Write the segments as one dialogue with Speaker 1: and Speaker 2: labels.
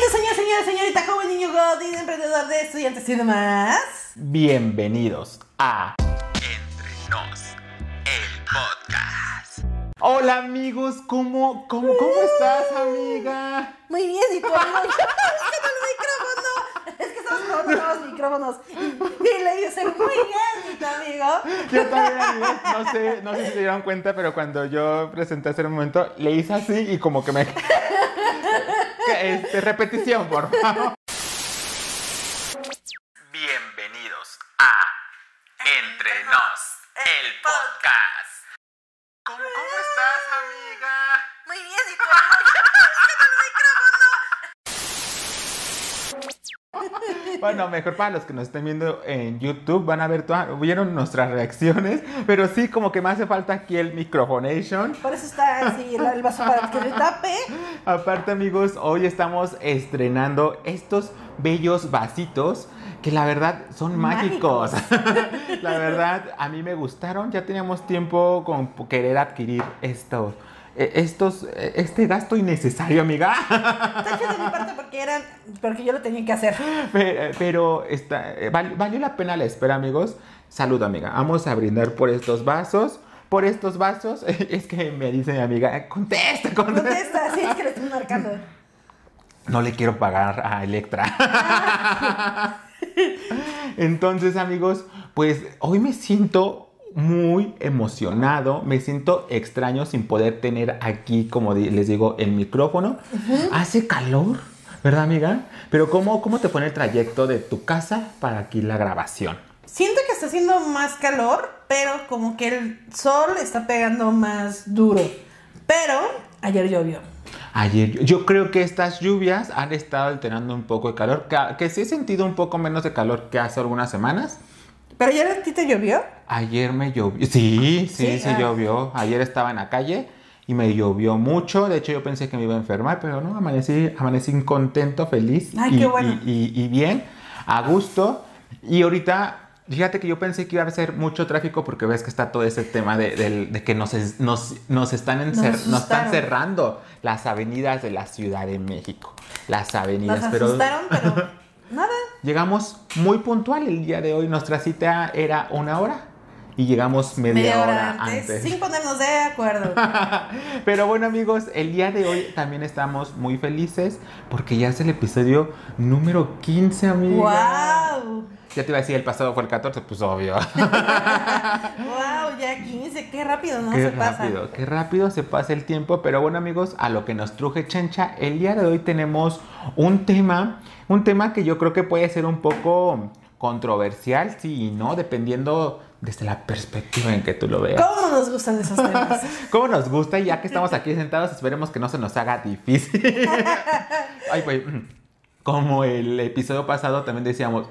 Speaker 1: Señorita, señor, señora, señorita, joven, niño, godín, emprendedor de estudiantes y demás.
Speaker 2: Bienvenidos a Entre Nos, el podcast. Hola amigos, ¿cómo, cómo, cómo estás, amiga?
Speaker 1: Muy bien, y tú, amigo. Es que el micrófono. Es que estamos probando nuevos micrófonos. Y le dice, muy bien, mi amigo.
Speaker 2: Yo también, no sé, no sé si se dieron cuenta, pero cuando yo presenté hace un momento, le hice así y como que me... Este, repetición, por favor. Bienvenidos a Entre Nos, el podcast. ¿Cómo, cómo estás, amiga?
Speaker 1: Muy bien, y tú, amigo.
Speaker 2: Bueno, mejor para los que nos estén viendo en YouTube van a ver todas, vieron nuestras reacciones, pero sí como que me hace falta aquí el microfonation.
Speaker 1: Por eso está así el, el vaso para que le tape.
Speaker 2: Aparte amigos, hoy estamos estrenando estos bellos vasitos que la verdad son mágicos. la verdad a mí me gustaron, ya teníamos tiempo con querer adquirir estos. Eh, Estos, eh, este gasto innecesario, amiga.
Speaker 1: De mi parte porque eran, porque yo lo tenía que hacer.
Speaker 2: Pe- Pero está, eh, val- valió la pena la espera, amigos. Salud, amiga. Vamos a brindar por estos vasos. Por estos vasos. Es que me dice mi amiga, "Eh, contesta, contesta.
Speaker 1: Contesta, sí, es que le estoy marcando.
Speaker 2: No le quiero pagar a Electra. Entonces, amigos, pues hoy me siento muy emocionado, me siento extraño sin poder tener aquí, como les digo, el micrófono. Hace calor, ¿verdad, amiga? Pero ¿cómo, ¿cómo te pone el trayecto de tu casa para aquí la grabación?
Speaker 1: Siento que está haciendo más calor, pero como que el sol está pegando más duro. Pero ayer llovió.
Speaker 2: Ayer, yo- creo que estas lluvias han estado alterando un poco de calor, que, que sí he sentido un poco menos de calor que hace algunas semanas.
Speaker 1: ¿Pero ayer a ti te llovió?
Speaker 2: Ayer me llovió. Sí, sí,
Speaker 1: Sí,
Speaker 2: sí,
Speaker 1: ah.
Speaker 2: llovió. Ayer estaba en la calle y me llovió mucho. De hecho, yo pensé que me iba a enfermar, pero no, amanecí, amanecí contento, feliz
Speaker 1: Ay,
Speaker 2: y,
Speaker 1: qué bueno.
Speaker 2: y- y- y bien, a gusto. Y ahorita, fíjate que yo pensé que iba a ser mucho tráfico porque ves que está todo ese tema de, que nos, nos, nos están encer-
Speaker 1: Nos
Speaker 2: nos están
Speaker 1: asustaron.
Speaker 2: cerrando las avenidas de la Ciudad de México. Las avenidas,
Speaker 1: Nos
Speaker 2: pero
Speaker 1: asustaron, pero nada.
Speaker 2: llegamos muy puntual el día de hoy. Nuestra cita era una hora y llegamos media,
Speaker 1: Media
Speaker 2: hora
Speaker 1: hora antes,
Speaker 2: antes.
Speaker 1: sin ponernos de acuerdo.
Speaker 2: Pero bueno amigos, el día de hoy también estamos muy felices porque ya es el episodio número 15, amiga.
Speaker 1: ¡Wow!
Speaker 2: Ya te iba a decir, el pasado fue el 14, pues obvio.
Speaker 1: ¡Wow! Ya 15, qué rápido, ¿no?
Speaker 2: qué
Speaker 1: Se pasa.
Speaker 2: rápido, qué rápido se pasa el tiempo. Pero bueno amigos, a lo que nos truje Chencha, el día de hoy tenemos un tema, un tema que yo creo que puede ser un poco controversial, sí y no, dependiendo desde la perspectiva en que tú lo veas.
Speaker 1: ¿Cómo nos gustan esos temas?
Speaker 2: ¿Cómo nos gusta? Y ya que estamos aquí sentados, esperemos que no se nos haga difícil. Ay, pues, como el episodio pasado también decíamos,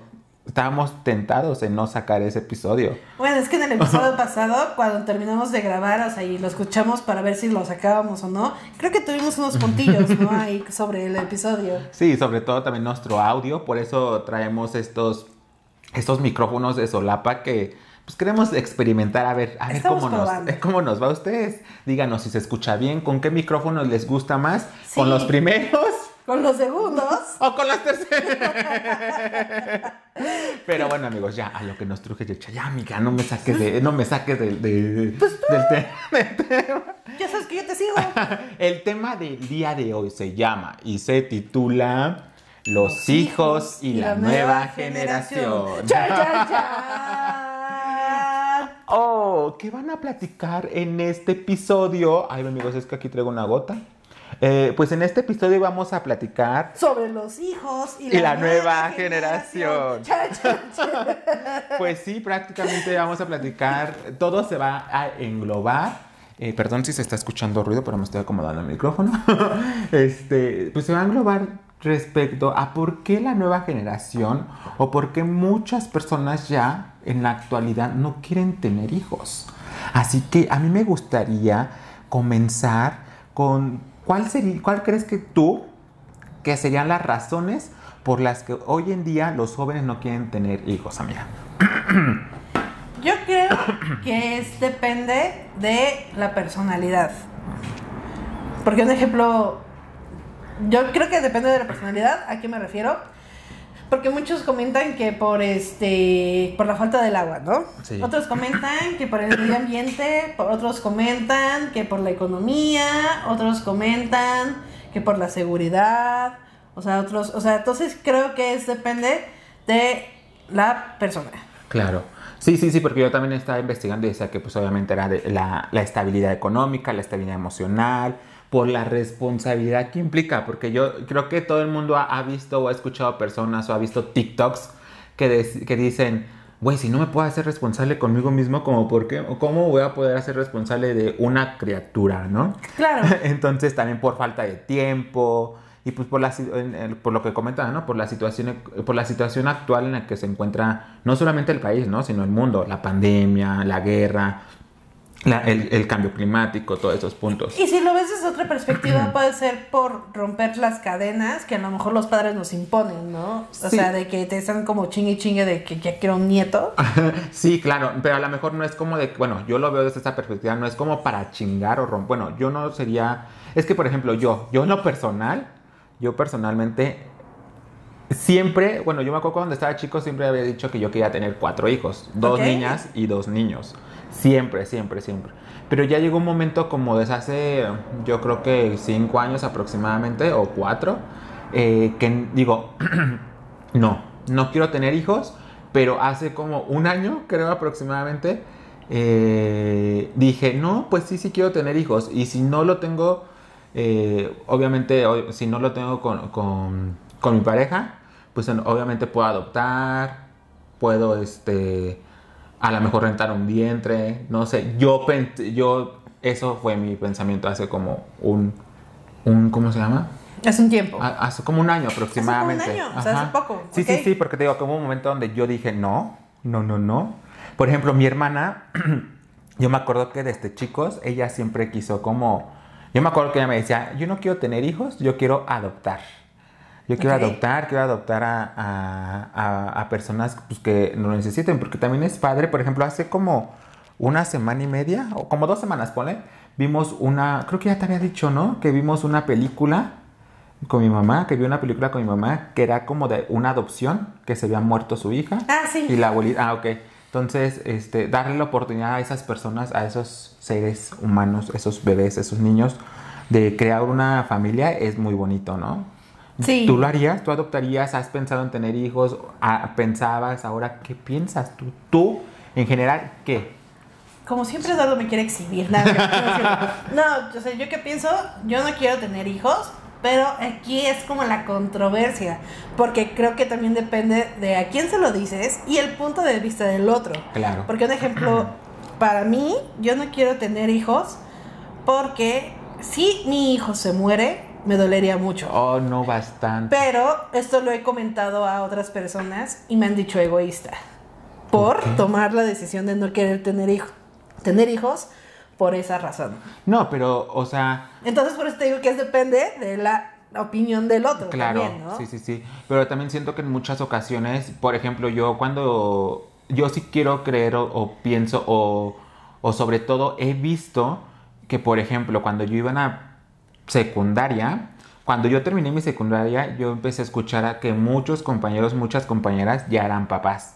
Speaker 2: estábamos tentados en no sacar ese episodio.
Speaker 1: Bueno, es que en el episodio pasado, cuando terminamos de grabar, o sea, y lo escuchamos para ver si lo sacábamos o no, creo que tuvimos unos puntillos, ¿no? Ahí sobre el episodio.
Speaker 2: Sí, sobre todo también nuestro audio, por eso traemos estos, estos micrófonos de solapa que pues queremos experimentar a ver, a ver
Speaker 1: Estamos
Speaker 2: cómo nos,
Speaker 1: probando.
Speaker 2: cómo nos va a ustedes. Díganos si se escucha bien, con qué micrófonos les gusta más, con los primeros
Speaker 1: Con los segundos.
Speaker 2: o con los terceros. Pero bueno, amigos, ya a lo que nos truje Yecha. Ya, amiga, no me saques de, no me saques de- de-
Speaker 1: Pues
Speaker 2: del tema.
Speaker 1: Ya sabes que yo te sigo.
Speaker 2: El tema del día de hoy se llama y se titula Los, hijos y la, nueva generación.
Speaker 1: ¡Chan, chan, chan!
Speaker 2: Oh, ¿qué van a platicar en este episodio? Ay, amigos, es que aquí traigo una gota. Eh, pues en este episodio vamos a platicar
Speaker 1: Sobre los hijos y la,
Speaker 2: Y la nueva generación. Pues sí, prácticamente vamos a platicar. Todo se va a englobar. Eh, perdón si se está escuchando ruido, pero me estoy acomodando el micrófono. este, pues se va a englobar respecto a por qué la nueva generación o por qué muchas personas ya en la actualidad no quieren tener hijos. Así que a mí me gustaría comenzar con cuál sería, cuál crees que tú que serían las razones por las que hoy en día los jóvenes no quieren tener hijos, amiga.
Speaker 1: Yo creo que depende de la personalidad. Porque un ejemplo, Yo creo que depende de la personalidad. ¿A qué me refiero? Porque muchos comentan que por este por la falta del agua, ¿no?
Speaker 2: Sí.
Speaker 1: Otros comentan que por el medio ambiente, otros comentan que por la economía, otros comentan que por la seguridad, o sea, otros, o sea, entonces creo que es depende de la persona.
Speaker 2: Claro. Sí, sí, sí, porque yo también estaba investigando y decía que pues obviamente era de la, la estabilidad económica, la estabilidad emocional, por la responsabilidad que implica, porque yo creo que todo el mundo ha, ha visto o ha escuchado personas o ha visto TikToks que, que dicen, güey, si no me puedo hacer responsable conmigo mismo, como por qué, cómo voy a poder hacer responsable de una criatura, ¿no?
Speaker 1: Claro.
Speaker 2: Entonces también por falta de tiempo y pues por, la, por lo que comentaba, ¿no? Por la, situación, por la situación actual en la que se encuentra no solamente el país, ¿no? Sino el mundo, la pandemia, la guerra, la- el, el cambio climático, todos esos puntos.
Speaker 1: Y si lo ves desde otra perspectiva, puede ser por romper las cadenas que a lo mejor los padres nos imponen, ¿no? O
Speaker 2: Sí.
Speaker 1: sea, de que te están como chingue y chingue de que ya quiero un nieto.
Speaker 2: Sí, claro, pero a lo mejor no es como de, bueno, yo lo veo desde esta perspectiva, no es como para chingar o romper, bueno, yo no sería, es que por ejemplo yo, yo en lo personal, yo personalmente, siempre, bueno, yo me acuerdo cuando estaba chico, siempre había dicho que yo quería tener cuatro hijos, dos niñas y dos niños, siempre, siempre, siempre. Pero ya llegó un momento como desde hace, yo creo que cinco años aproximadamente, o cuatro, eh, que digo, no, no quiero tener hijos, pero hace como un año, creo aproximadamente, eh, dije, no, pues sí, sí quiero tener hijos. Y si no lo tengo, eh, obviamente, si no lo tengo con, con- con mi pareja, pues en- obviamente puedo adoptar, puedo, este, a lo mejor rentar un vientre, no sé. Yo, yo, eso fue mi pensamiento hace como un, un ¿cómo se llama?
Speaker 1: Hace un tiempo.
Speaker 2: Ha- Hace como un año aproximadamente.
Speaker 1: año, o sea, hace poco,
Speaker 2: Sí, sí, sí, porque te digo, como un momento donde yo dije, no, no, no, no. Por ejemplo, mi hermana, yo me acuerdo que desde chicos, ella siempre quiso como, yo me acuerdo que ella me decía, yo no quiero tener hijos, yo quiero adoptar. Yo quiero adoptar, quiero adoptar a, a- a- a personas pues, que lo necesiten, porque también es padre. Por ejemplo, hace como una semana y media, o como dos semanas, ponle, vimos una, creo que ya te había dicho, ¿no? Que vimos una película con mi mamá, que vi una película con mi mamá, que era como de una adopción, que se había muerto su hija.
Speaker 1: Ah, sí.
Speaker 2: Y la abuelita, ah, ok. Entonces, este, darle la oportunidad a esas personas, a esos seres humanos, esos bebés, esos niños, de crear una familia es muy bonito, ¿no?
Speaker 1: Sí.
Speaker 2: ¿Tú lo harías? ¿Tú adoptarías? ¿Has pensado en tener hijos? Ah, ¿Pensabas? ¿Ahora qué piensas tú? ¿Tú, en general, qué?
Speaker 1: Como siempre Eduardo me quiere exhibir. nada, No, no, yo sé, yo qué pienso, yo no quiero tener hijos, pero aquí es como la controversia, porque creo que también depende de a quién se lo dices y el punto de vista del otro.
Speaker 2: Claro.
Speaker 1: Porque un ejemplo, para mí, yo no quiero tener hijos porque si mi hijo se muere, me dolería mucho.
Speaker 2: Oh, no, bastante.
Speaker 1: Pero esto lo he comentado a otras personas y me han dicho egoísta. Por tomar la decisión de no querer tener hijos. Tener hijos por esa razón.
Speaker 2: No, pero, o sea,
Speaker 1: Entonces por eso te digo que es depende de la opinión del otro
Speaker 2: Claro,
Speaker 1: también, ¿no?
Speaker 2: sí, sí, sí. Pero también siento que en muchas ocasiones, por ejemplo, yo cuando yo sí quiero creer o, o pienso o, o sobre todo he visto que, por ejemplo, cuando yo iba a secundaria, cuando yo terminé mi secundaria, yo empecé a escuchar a que muchos compañeros, muchas compañeras ya eran papás.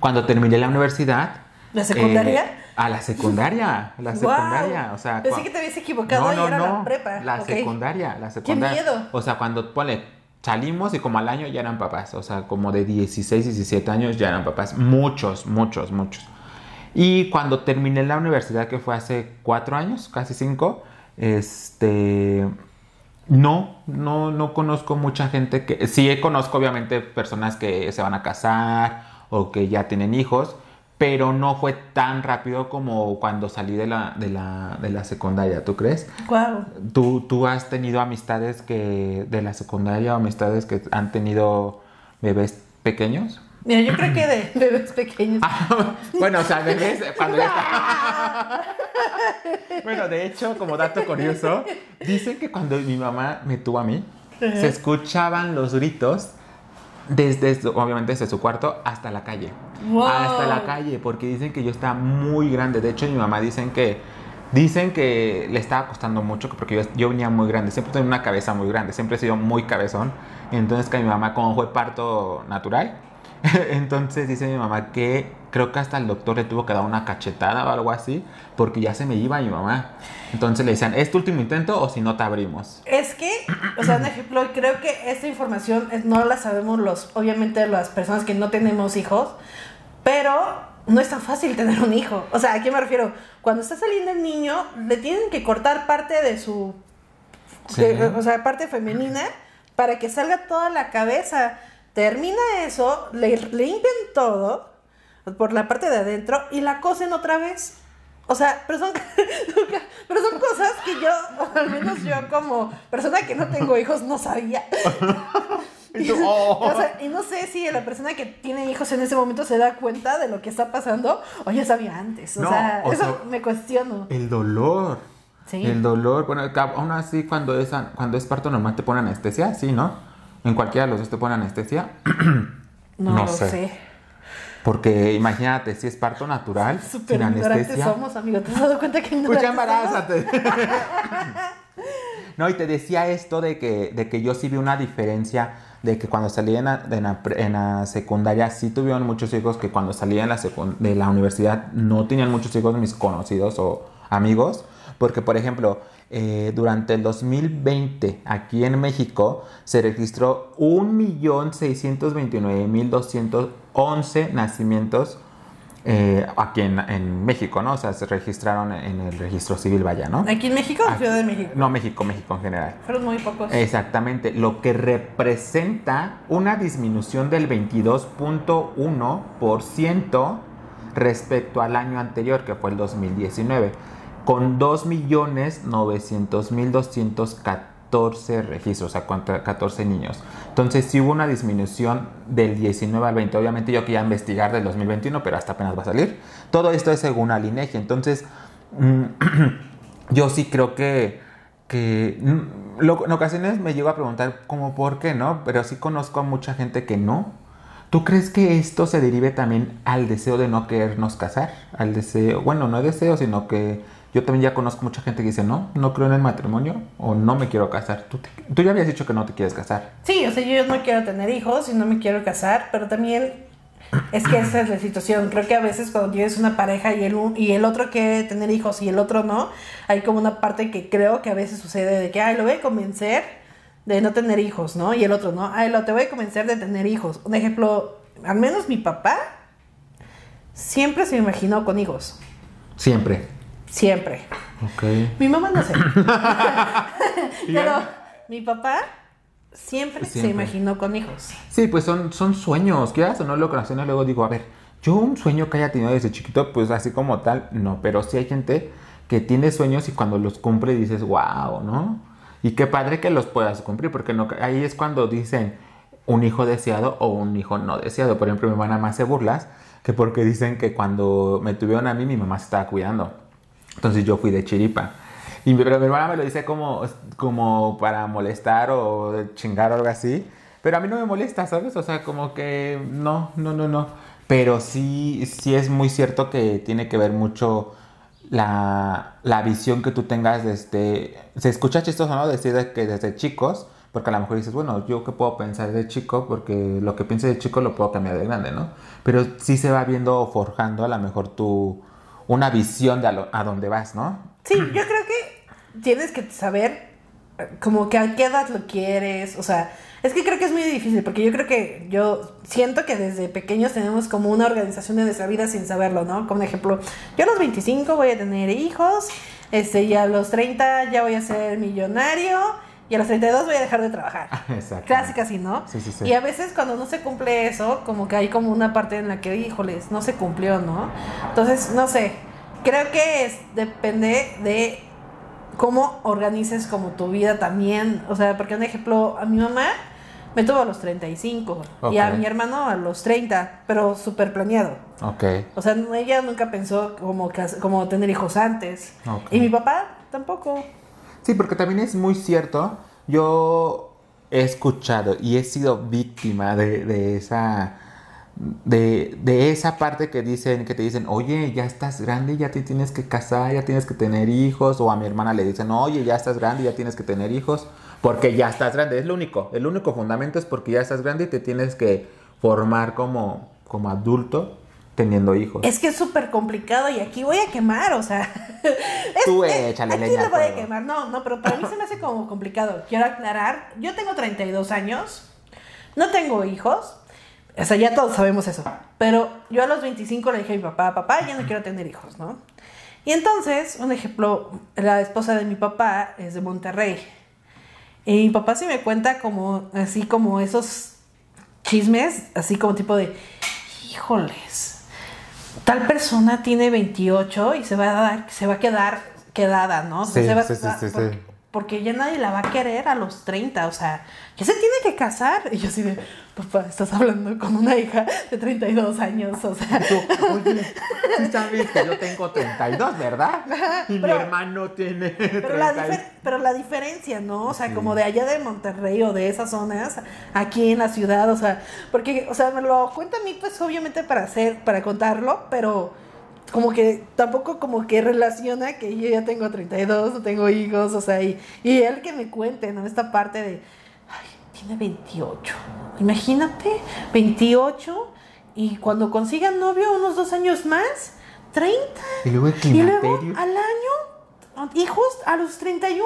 Speaker 2: Cuando terminé la universidad...
Speaker 1: ¿La secundaria?
Speaker 2: eh, a la secundaria, la secundaria, o sea...
Speaker 1: Pensé que te habías equivocado y era la prepa.
Speaker 2: La
Speaker 1: Ok.
Speaker 2: secundaria, la secundaria.
Speaker 1: miedo!
Speaker 2: O sea, cuando ponle, salimos y como al año ya eran papás. O sea, como de 16, 17 años ya eran papás. Muchos, muchos, muchos. Y cuando terminé la universidad, que fue hace cuatro años, casi cinco, este. No, no, no conozco mucha gente que. Sí, conozco obviamente personas que se van a casar o que ya tienen hijos, pero no fue tan rápido como cuando salí de la, de la, de la secundaria, ¿tú crees?
Speaker 1: Guau.
Speaker 2: ¿Tú, ¿Tú has tenido amistades que de la secundaria o amistades que han tenido bebés pequeños?
Speaker 1: Mira, yo creo que de bebés pequeños.
Speaker 2: Ah, bueno, o sea, bebés cuando ya está- Bueno, de hecho, como dato curioso, dicen que cuando mi mamá me tuvo a mí, se escuchaban los gritos desde, su- obviamente desde su cuarto hasta la calle.
Speaker 1: Wow.
Speaker 2: Hasta la calle, porque dicen que yo estaba muy grande. De hecho, mi mamá dicen que Dicen que le estaba costando mucho porque yo, yo venía muy grande, siempre tengo una cabeza muy grande, siempre he sido muy cabezón. Entonces que mi mamá, como fue parto natural, entonces dice mi mamá que creo que hasta el doctor le tuvo que dar una cachetada o algo así porque ya se me iba mi mamá. Entonces le decían, ¿es tu último intento o si no te abrimos?
Speaker 1: Es que, o sea, un ejemplo, creo que esta información no la sabemos los, obviamente las personas que no tenemos hijos, pero no es tan fácil tener un hijo. O sea, ¿a qué me refiero? Cuando está saliendo el niño, le tienen que cortar parte de su,
Speaker 2: Sí.
Speaker 1: de- o sea, parte femenina para que salga toda la cabeza. Termina eso, le limpian todo por la parte de adentro y la cosen otra vez. O sea, pero son, pero son cosas que yo, o al menos yo como persona que no tengo hijos, no sabía.
Speaker 2: Y oh.
Speaker 1: O sea, y no sé si la persona que tiene hijos en ese momento se da cuenta de lo que está pasando o ya sabía antes. O
Speaker 2: No,
Speaker 1: sea,
Speaker 2: o
Speaker 1: eso
Speaker 2: sea-
Speaker 1: me cuestiono.
Speaker 2: El dolor.
Speaker 1: Sí.
Speaker 2: El dolor. Bueno, aún así cuando es, cuando es parto normal te ponen anestesia, sí, ¿no? En cualquiera de los dos te ponen anestesia.
Speaker 1: No,
Speaker 2: no
Speaker 1: lo
Speaker 2: sé.
Speaker 1: sé.
Speaker 2: Porque imagínate, si es parto natural,
Speaker 1: Súper
Speaker 2: sin anestesia.
Speaker 1: somos, amigo. ¿Te has dado cuenta que
Speaker 2: Pues ya
Speaker 1: somos?
Speaker 2: embarázate. no, y te decía esto de que, de que yo sí vi una diferencia de que cuando salí en la, en la pre- en la secundaria sí tuvieron muchos hijos que cuando salí en la de la universidad no tenían muchos hijos mis conocidos o amigos. Porque, por ejemplo, eh, durante el 2020 aquí en México se registró 1.629.211 nacimientos eh, aquí en, en México, ¿no? O sea, se registraron en el registro civil, vaya, ¿no?
Speaker 1: ¿Aquí en México o Ciudad de México?
Speaker 2: No, México, México en general.
Speaker 1: Fueron muy pocos.
Speaker 2: Exactamente, lo que representa una disminución del 22.1% respecto al año anterior, que fue el 2019, con 2.900.214 registros, o sea, contra 14 niños. Entonces, sí hubo una disminución del 19 al 20. Obviamente, yo quería investigar del 2021, pero hasta apenas va a salir. Todo esto es según al INEGI. Entonces, mm, yo sí creo que, mm, en ocasiones me llego a preguntar como por qué, ¿no? Pero sí conozco a mucha gente que no. ¿Tú crees que esto se derive también al deseo de no querernos casar? Al deseo, bueno, no deseo, sino que yo también ya conozco mucha gente que dice, no, no creo en el matrimonio o no me quiero casar. Tú, te- tú ya habías dicho que no te quieres casar.
Speaker 1: Sí, o sea, yo no quiero tener hijos y no me quiero casar, pero también es que esa es la situación. Creo que a veces cuando tienes una pareja y el, y el otro quiere tener hijos y el otro no, hay como una parte que creo que a veces sucede de que, ay, lo voy a convencer de no tener hijos, ¿no? Y el otro, ¿no? Ay, lo te voy a convencer de tener hijos. Un ejemplo, al menos mi papá siempre se imaginó con hijos.
Speaker 2: Siempre.
Speaker 1: Siempre.
Speaker 2: Ok.
Speaker 1: Mi mamá no sé.
Speaker 2: ¿Y
Speaker 1: Pero mi papá siempre, se
Speaker 2: Siempre.
Speaker 1: imaginó con hijos.
Speaker 2: Sí, pues son, son sueños. Quieras o no lo ocasiona, luego digo, a ver, yo un sueño que haya tenido desde chiquito, pues así como tal, no. Pero sí hay gente que tiene sueños y cuando los cumple dices, wow, ¿no? Y qué padre que los puedas cumplir, porque no, ahí es cuando dicen un hijo deseado o un hijo no deseado. Por ejemplo, mi hermana más se burlas que porque dicen que cuando me tuvieron a mí, mi mamá se estaba cuidando. Entonces yo fui de chiripa. Y, pero mi hermana me lo dice como, como para molestar o chingar o algo así. Pero a mí no me molesta, ¿sabes? O sea, como que no, no, no, no. Pero sí, sí es muy cierto que tiene que ver mucho la, la visión que tú tengas desde... Se escucha chistoso, ¿no? Decir de que desde chicos, porque a lo mejor dices, bueno, yo qué puedo pensar de chico, porque lo que piense de chico lo puedo cambiar de grande, ¿no? Pero sí se va viendo forjando a lo mejor tu... Una visión de a, lo- a dónde vas, ¿no?
Speaker 1: Sí, yo creo que tienes que saber eh, como que a qué edad lo quieres, o sea, es que creo que es muy difícil porque yo creo que yo siento que desde pequeños tenemos como una organización de nuestra vida sin saberlo, ¿no? Como un ejemplo, yo a los 25 voy a tener hijos, este, y a los 30 ya voy a ser millonario y a los 32 voy a dejar de trabajar.
Speaker 2: Exacto.
Speaker 1: Clásica así, ¿no?
Speaker 2: Sí, sí, sí.
Speaker 1: Y a veces cuando no se cumple eso, como que hay como una parte en la que, híjoles, no se cumplió, ¿no? Entonces, no sé, creo que es, depende de cómo organices como tu vida también. O sea, porque un ejemplo, a mi mamá me tuvo a los 35 y a mi hermano a los 30, pero súper planeado.
Speaker 2: Ok.
Speaker 1: O sea, ella nunca pensó como, como tener hijos antes.
Speaker 2: Ok.
Speaker 1: Y mi papá tampoco.
Speaker 2: Sí, porque también es muy cierto. Yo he escuchado y he sido víctima de, de esa de, de esa parte que dicen, que te dicen, oye, ya estás grande, ya te tienes que casar, ya tienes que tener hijos, o a mi hermana le dicen, oye, ya estás grande, ya tienes que tener hijos, porque ya estás grande, es lo único, el único fundamento es porque ya estás grande y te tienes que formar como, como adulto teniendo hijos.
Speaker 1: Es que es súper complicado y aquí voy a quemar, o sea. es-
Speaker 2: Tú
Speaker 1: es-
Speaker 2: échale
Speaker 1: aquí
Speaker 2: leña
Speaker 1: le
Speaker 2: al
Speaker 1: voy a quemar. No, no, pero para mí se me hace como complicado. Quiero aclarar, yo tengo 32 años, no tengo hijos, o sea, ya todos sabemos eso. Pero yo a los 25 le dije a mi papá, papá, ya no quiero tener hijos, ¿no? Y entonces, un ejemplo, la esposa de mi papá es de Monterrey. Y mi papá sí me cuenta como, así como esos chismes, así como tipo de, híjoles, tal persona tiene 28 y se va a dar, se va a quedar quedada, ¿no?
Speaker 2: Sí,
Speaker 1: se va a
Speaker 2: sí, sí,
Speaker 1: quedar-
Speaker 2: sí, sí.
Speaker 1: porque, porque ya nadie la va a querer a los 30, o sea, ya se tiene que casar. Y yo así de, papá, estás hablando con una hija de 32 años, o sea,
Speaker 2: Tú, oye, sí sabes que yo tengo 32, ¿verdad? Y mi hermano tiene
Speaker 1: Pero la,
Speaker 2: 30.
Speaker 1: difer- pero la diferencia, ¿no? O sea,
Speaker 2: Sí.
Speaker 1: como de allá de Monterrey o de esas zonas, aquí en la ciudad, o sea, porque, o sea, me lo cuenta a mí, pues obviamente para hacer, para contarlo, pero como que tampoco como que relaciona que yo ya tengo 32, no tengo hijos, o sea, y, y él que me cuente, ¿no? Esta parte de, tiene 28, imagínate, 28, y cuando consiga novio unos dos años más, 30.
Speaker 2: Y luego
Speaker 1: Y luego al año, hijos a los 31.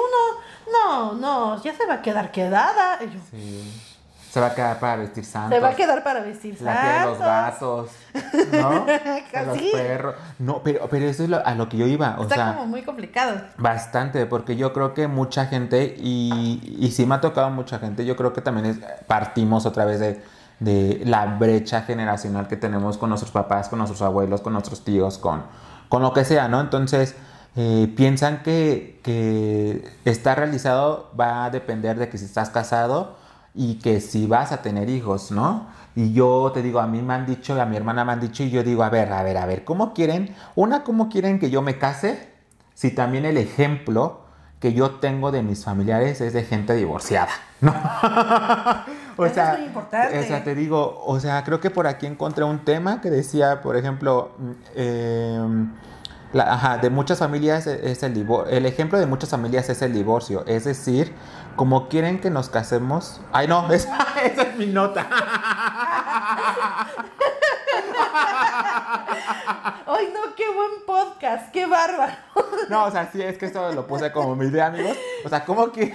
Speaker 1: No, no, ya se va a quedar quedada. Y yo,
Speaker 2: Sí. Se va a quedar para vestir santos.
Speaker 1: Se va a quedar para vestir
Speaker 2: La piel de los
Speaker 1: santos.
Speaker 2: gatos, ¿no? De los perros. No, pero, pero eso es lo- a lo que yo iba. O
Speaker 1: Está
Speaker 2: sea,
Speaker 1: como muy complicado.
Speaker 2: Bastante, porque yo creo que mucha gente, y, y sí me ha tocado mucha gente, yo creo que también es- partimos otra vez de, de la brecha generacional que tenemos con nuestros papás, con nuestros abuelos, con nuestros tíos, con, con lo que sea, ¿no? Entonces, eh, piensan que, que estar realizado va a depender de que si estás casado y que si vas a tener hijos, ¿no? Y yo te digo, a mí me han dicho, a mi hermana me han dicho, y yo digo, a ver, a ver, a ver, ¿cómo quieren? Una, ¿cómo quieren que yo me case? Si también el ejemplo que yo tengo de mis familiares es de gente divorciada, ¿no? o
Speaker 1: Eso es muy importante.
Speaker 2: o sea, te digo, o sea, creo que por aquí encontré un tema que decía, por ejemplo, eh, la- ajá, de muchas familias es el divorcio. El ejemplo de muchas familias es el divorcio. Es decir, como quieren que nos casemos. Ay, no, esa, esa es mi nota.
Speaker 1: Ay, no, qué buen podcast, qué bárbaro.
Speaker 2: No, o sea, sí, es que esto lo puse como mi idea, amigos. O sea, ¿cómo, que,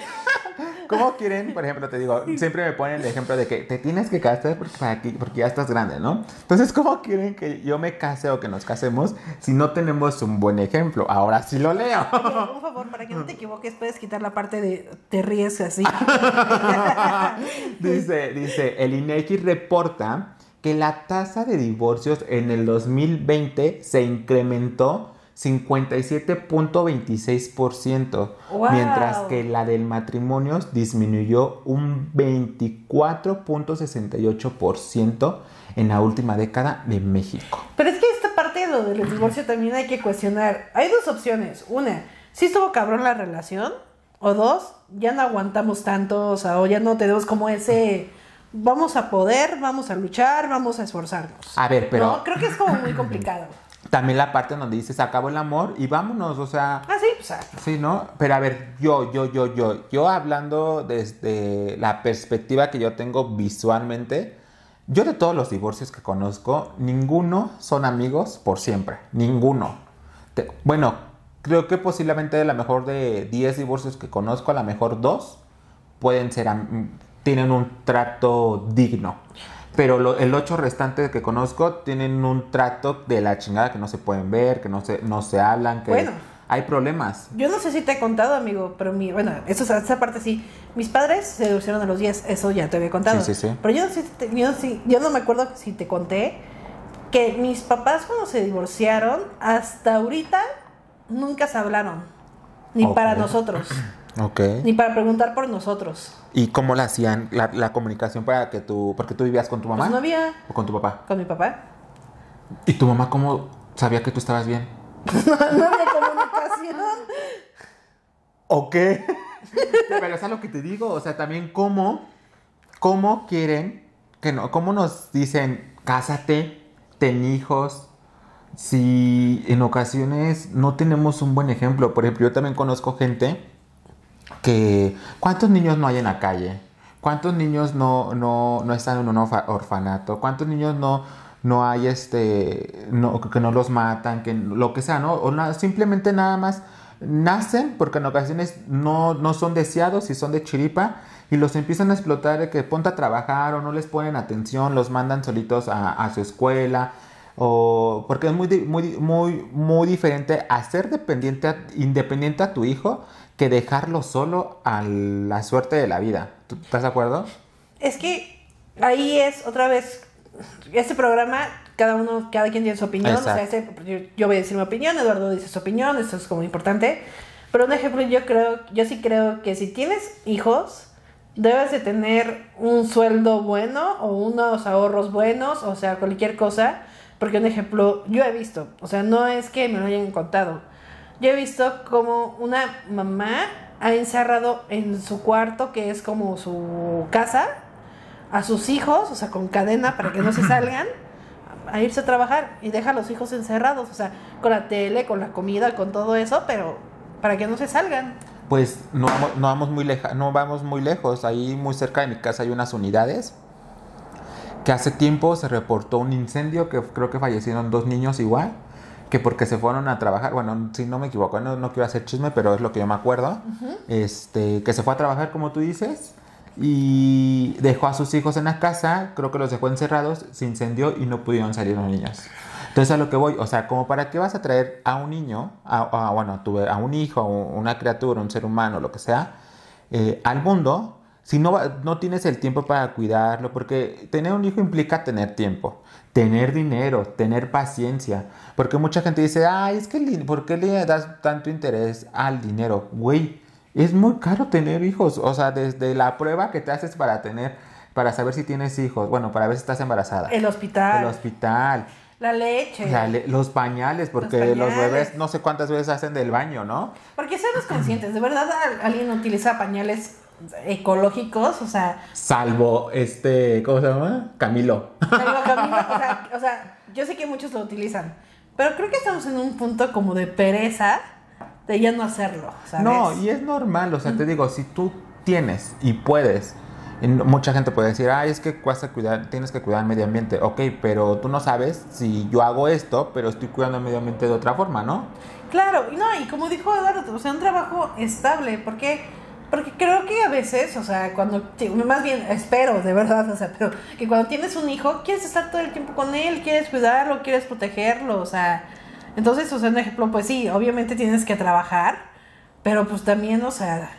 Speaker 2: ¿cómo quieren, por ejemplo, te digo, siempre me ponen el ejemplo de que te tienes que casar porque, para que- porque ya estás grande, ¿no? Entonces, ¿cómo quieren que yo me case o que nos casemos si no tenemos un buen ejemplo? Ahora sí lo leo.
Speaker 1: Por favor, para que no te equivoques, puedes quitar la parte de te ríes así.
Speaker 2: dice, dice, el INEGI reporta que la tasa de divorcios en el 2020 se incrementó 57.26%,
Speaker 1: ¡Wow!
Speaker 2: mientras que la del matrimonio disminuyó un 24.68% en la última década de México.
Speaker 1: Pero es que esta parte de lo del divorcio también hay que cuestionar. Hay dos opciones. Una, si estuvo cabrón la relación. O dos, ya no aguantamos tanto, o sea, o ya no tenemos como ese, vamos a poder, vamos a luchar, vamos a esforzarnos.
Speaker 2: A ver, pero
Speaker 1: No, creo que es como muy complicado.
Speaker 2: También la parte donde dice se acabó el amor y vámonos, o sea...
Speaker 1: Ah, sí, pues, ah,
Speaker 2: Sí, ¿no? Pero a ver, yo, yo, yo, yo, yo hablando desde la perspectiva que yo tengo visualmente, yo de todos los divorcios que conozco, ninguno son amigos por siempre, ninguno. Te- bueno, creo que posiblemente a lo mejor de 10 divorcios que conozco, a lo mejor dos pueden ser, tienen un trato digno. Pero lo- el ocho restante que conozco tienen un trato de la chingada que no se pueden ver, que no se, no se hablan, que
Speaker 1: Bueno.
Speaker 2: hay problemas.
Speaker 1: yo no sé si te he contado, amigo, pero mi, bueno, eso, esa parte sí. Mis padres se divorciaron a los 10, eso ya te había contado.
Speaker 2: Sí, sí, sí.
Speaker 1: Pero yo no yo, yo no me acuerdo si te conté que mis papás cuando se divorciaron, hasta ahorita nunca se hablaron. Ni para nosotros.
Speaker 2: Ok.
Speaker 1: Ni para preguntar por nosotros.
Speaker 2: ¿Y cómo la hacían la, la comunicación para que tú, porque tú vivías con tu mamá
Speaker 1: Pues no había
Speaker 2: o con tu papá?
Speaker 1: con mi papá.
Speaker 2: ¿Y tu mamá cómo sabía que tú estabas bien?
Speaker 1: No había comunicación.
Speaker 2: ¿O qué? Pero es a lo que te digo, o sea, también cómo, cómo quieren que no, cómo nos dicen cásate, ten hijos. Si en ocasiones no tenemos un buen ejemplo, por ejemplo, yo también conozco gente ¿cuántos niños no hay en la calle? ¿Cuántos niños no, no, no están en un orfanato? ¿Cuántos niños no, no hay este, no, que no los matan, que lo que sea, ¿no? O simplemente nada más nacen porque en ocasiones no, no son deseados y son de chiripa y los empiezan a explotar de que ponte a trabajar o no les ponen atención, los mandan solitos a, su escuela o porque es muy, muy, muy, muy diferente a ser dependiente, independiente a tu hijo que dejarlo solo a la suerte de la vida. ¿Tú estás de acuerdo?
Speaker 1: Es que ahí es otra vez este programa cada uno, cada quien tiene su opinión. O sea, yo, voy a decir mi opinión, Eduardo dice su opinión, esto es como importante. Pero un ejemplo, yo creo, yo sí creo que si tienes hijos, debes de tener un sueldo bueno o unos ahorros buenos, o sea, cualquier cosa. Porque un ejemplo, yo he visto, o sea, no es que me lo hayan contado. Yo he visto como una mamá ha encerrado en su cuarto, que es como su casa, a sus hijos, o sea, con cadena para que no se salgan a irse a trabajar y deja a los hijos encerrados, o sea, con la tele, con la comida, con todo eso, pero para que no se salgan.
Speaker 2: Pues no, no vamos muy leja, no vamos muy lejos, ahí muy cerca de mi casa hay unas unidades que hace tiempo se reportó un incendio que creo que fallecieron dos niños igual, que porque se fueron a trabajar, bueno, si no me equivoco, no, no quiero hacer chisme, pero es lo que yo me acuerdo, este, que se fue a trabajar como tú dices, y dejó a sus hijos en la casa, creo que los dejó encerrados, se incendió y no pudieron salir los niños. Entonces a lo que voy, o sea, como para qué vas a traer a un niño, a, bueno, a un hijo, a una criatura, un ser humano, lo que sea, eh, al mundo, si no, no tienes el tiempo para cuidarlo, porque tener un hijo implica tener tiempo, tener dinero, tener paciencia, porque mucha gente dice, ay, es que, ¿por qué le das tanto interés al dinero? Güey, es muy caro tener hijos, o sea, desde la prueba que te haces para tener, para saber si tienes hijos, bueno, para ver si estás embarazada.
Speaker 1: El hospital.
Speaker 2: El hospital.
Speaker 1: La leche.
Speaker 2: los pañales, porque los, bebés no sé cuántas veces hacen del baño, ¿no?
Speaker 1: Porque seamos conscientes, ¿de verdad alguien utiliza pañales ecológicos? O sea...
Speaker 2: Salvo este, ¿cómo se llama? Camilo.
Speaker 1: Salvo Camilo, o sea, o sea, yo sé que muchos lo utilizan, pero creo que estamos en un punto como de pereza de ya no hacerlo. ¿sabes?
Speaker 2: No, y es normal, o sea, te digo, si tú tienes y puedes, mucha gente puede decir, ay, es que cuidar, tienes que cuidar el medio ambiente, ok, pero tú no sabes si yo hago esto, pero estoy cuidando el medio ambiente de otra forma, ¿no?
Speaker 1: Claro, no, y como dijo Eduardo, o sea, un trabajo estable, porque porque creo que a veces, o sea, cuando, más bien espero, de verdad, o sea, pero que cuando tienes un hijo, quieres estar todo el tiempo con él, quieres cuidarlo, quieres protegerlo, o sea, entonces, o sea, un ejemplo, pues sí, obviamente tienes que trabajar, pero pues también, o sea,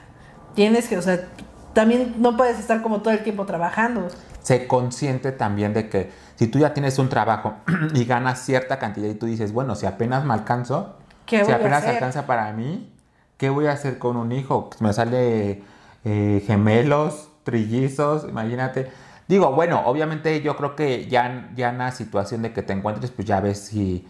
Speaker 1: tienes que, o sea, también no puedes estar como todo el tiempo trabajando.
Speaker 2: Sé consciente también de que si tú ya tienes un trabajo y ganas cierta cantidad y tú dices, bueno, si apenas me alcanzo, si apenas alcanza para mí, ¿qué voy a hacer con un hijo? Me sale eh, gemelos, trillizos, imagínate. Digo, bueno, obviamente yo creo que ya, ya en la situación de que te encuentres, pues ya ves si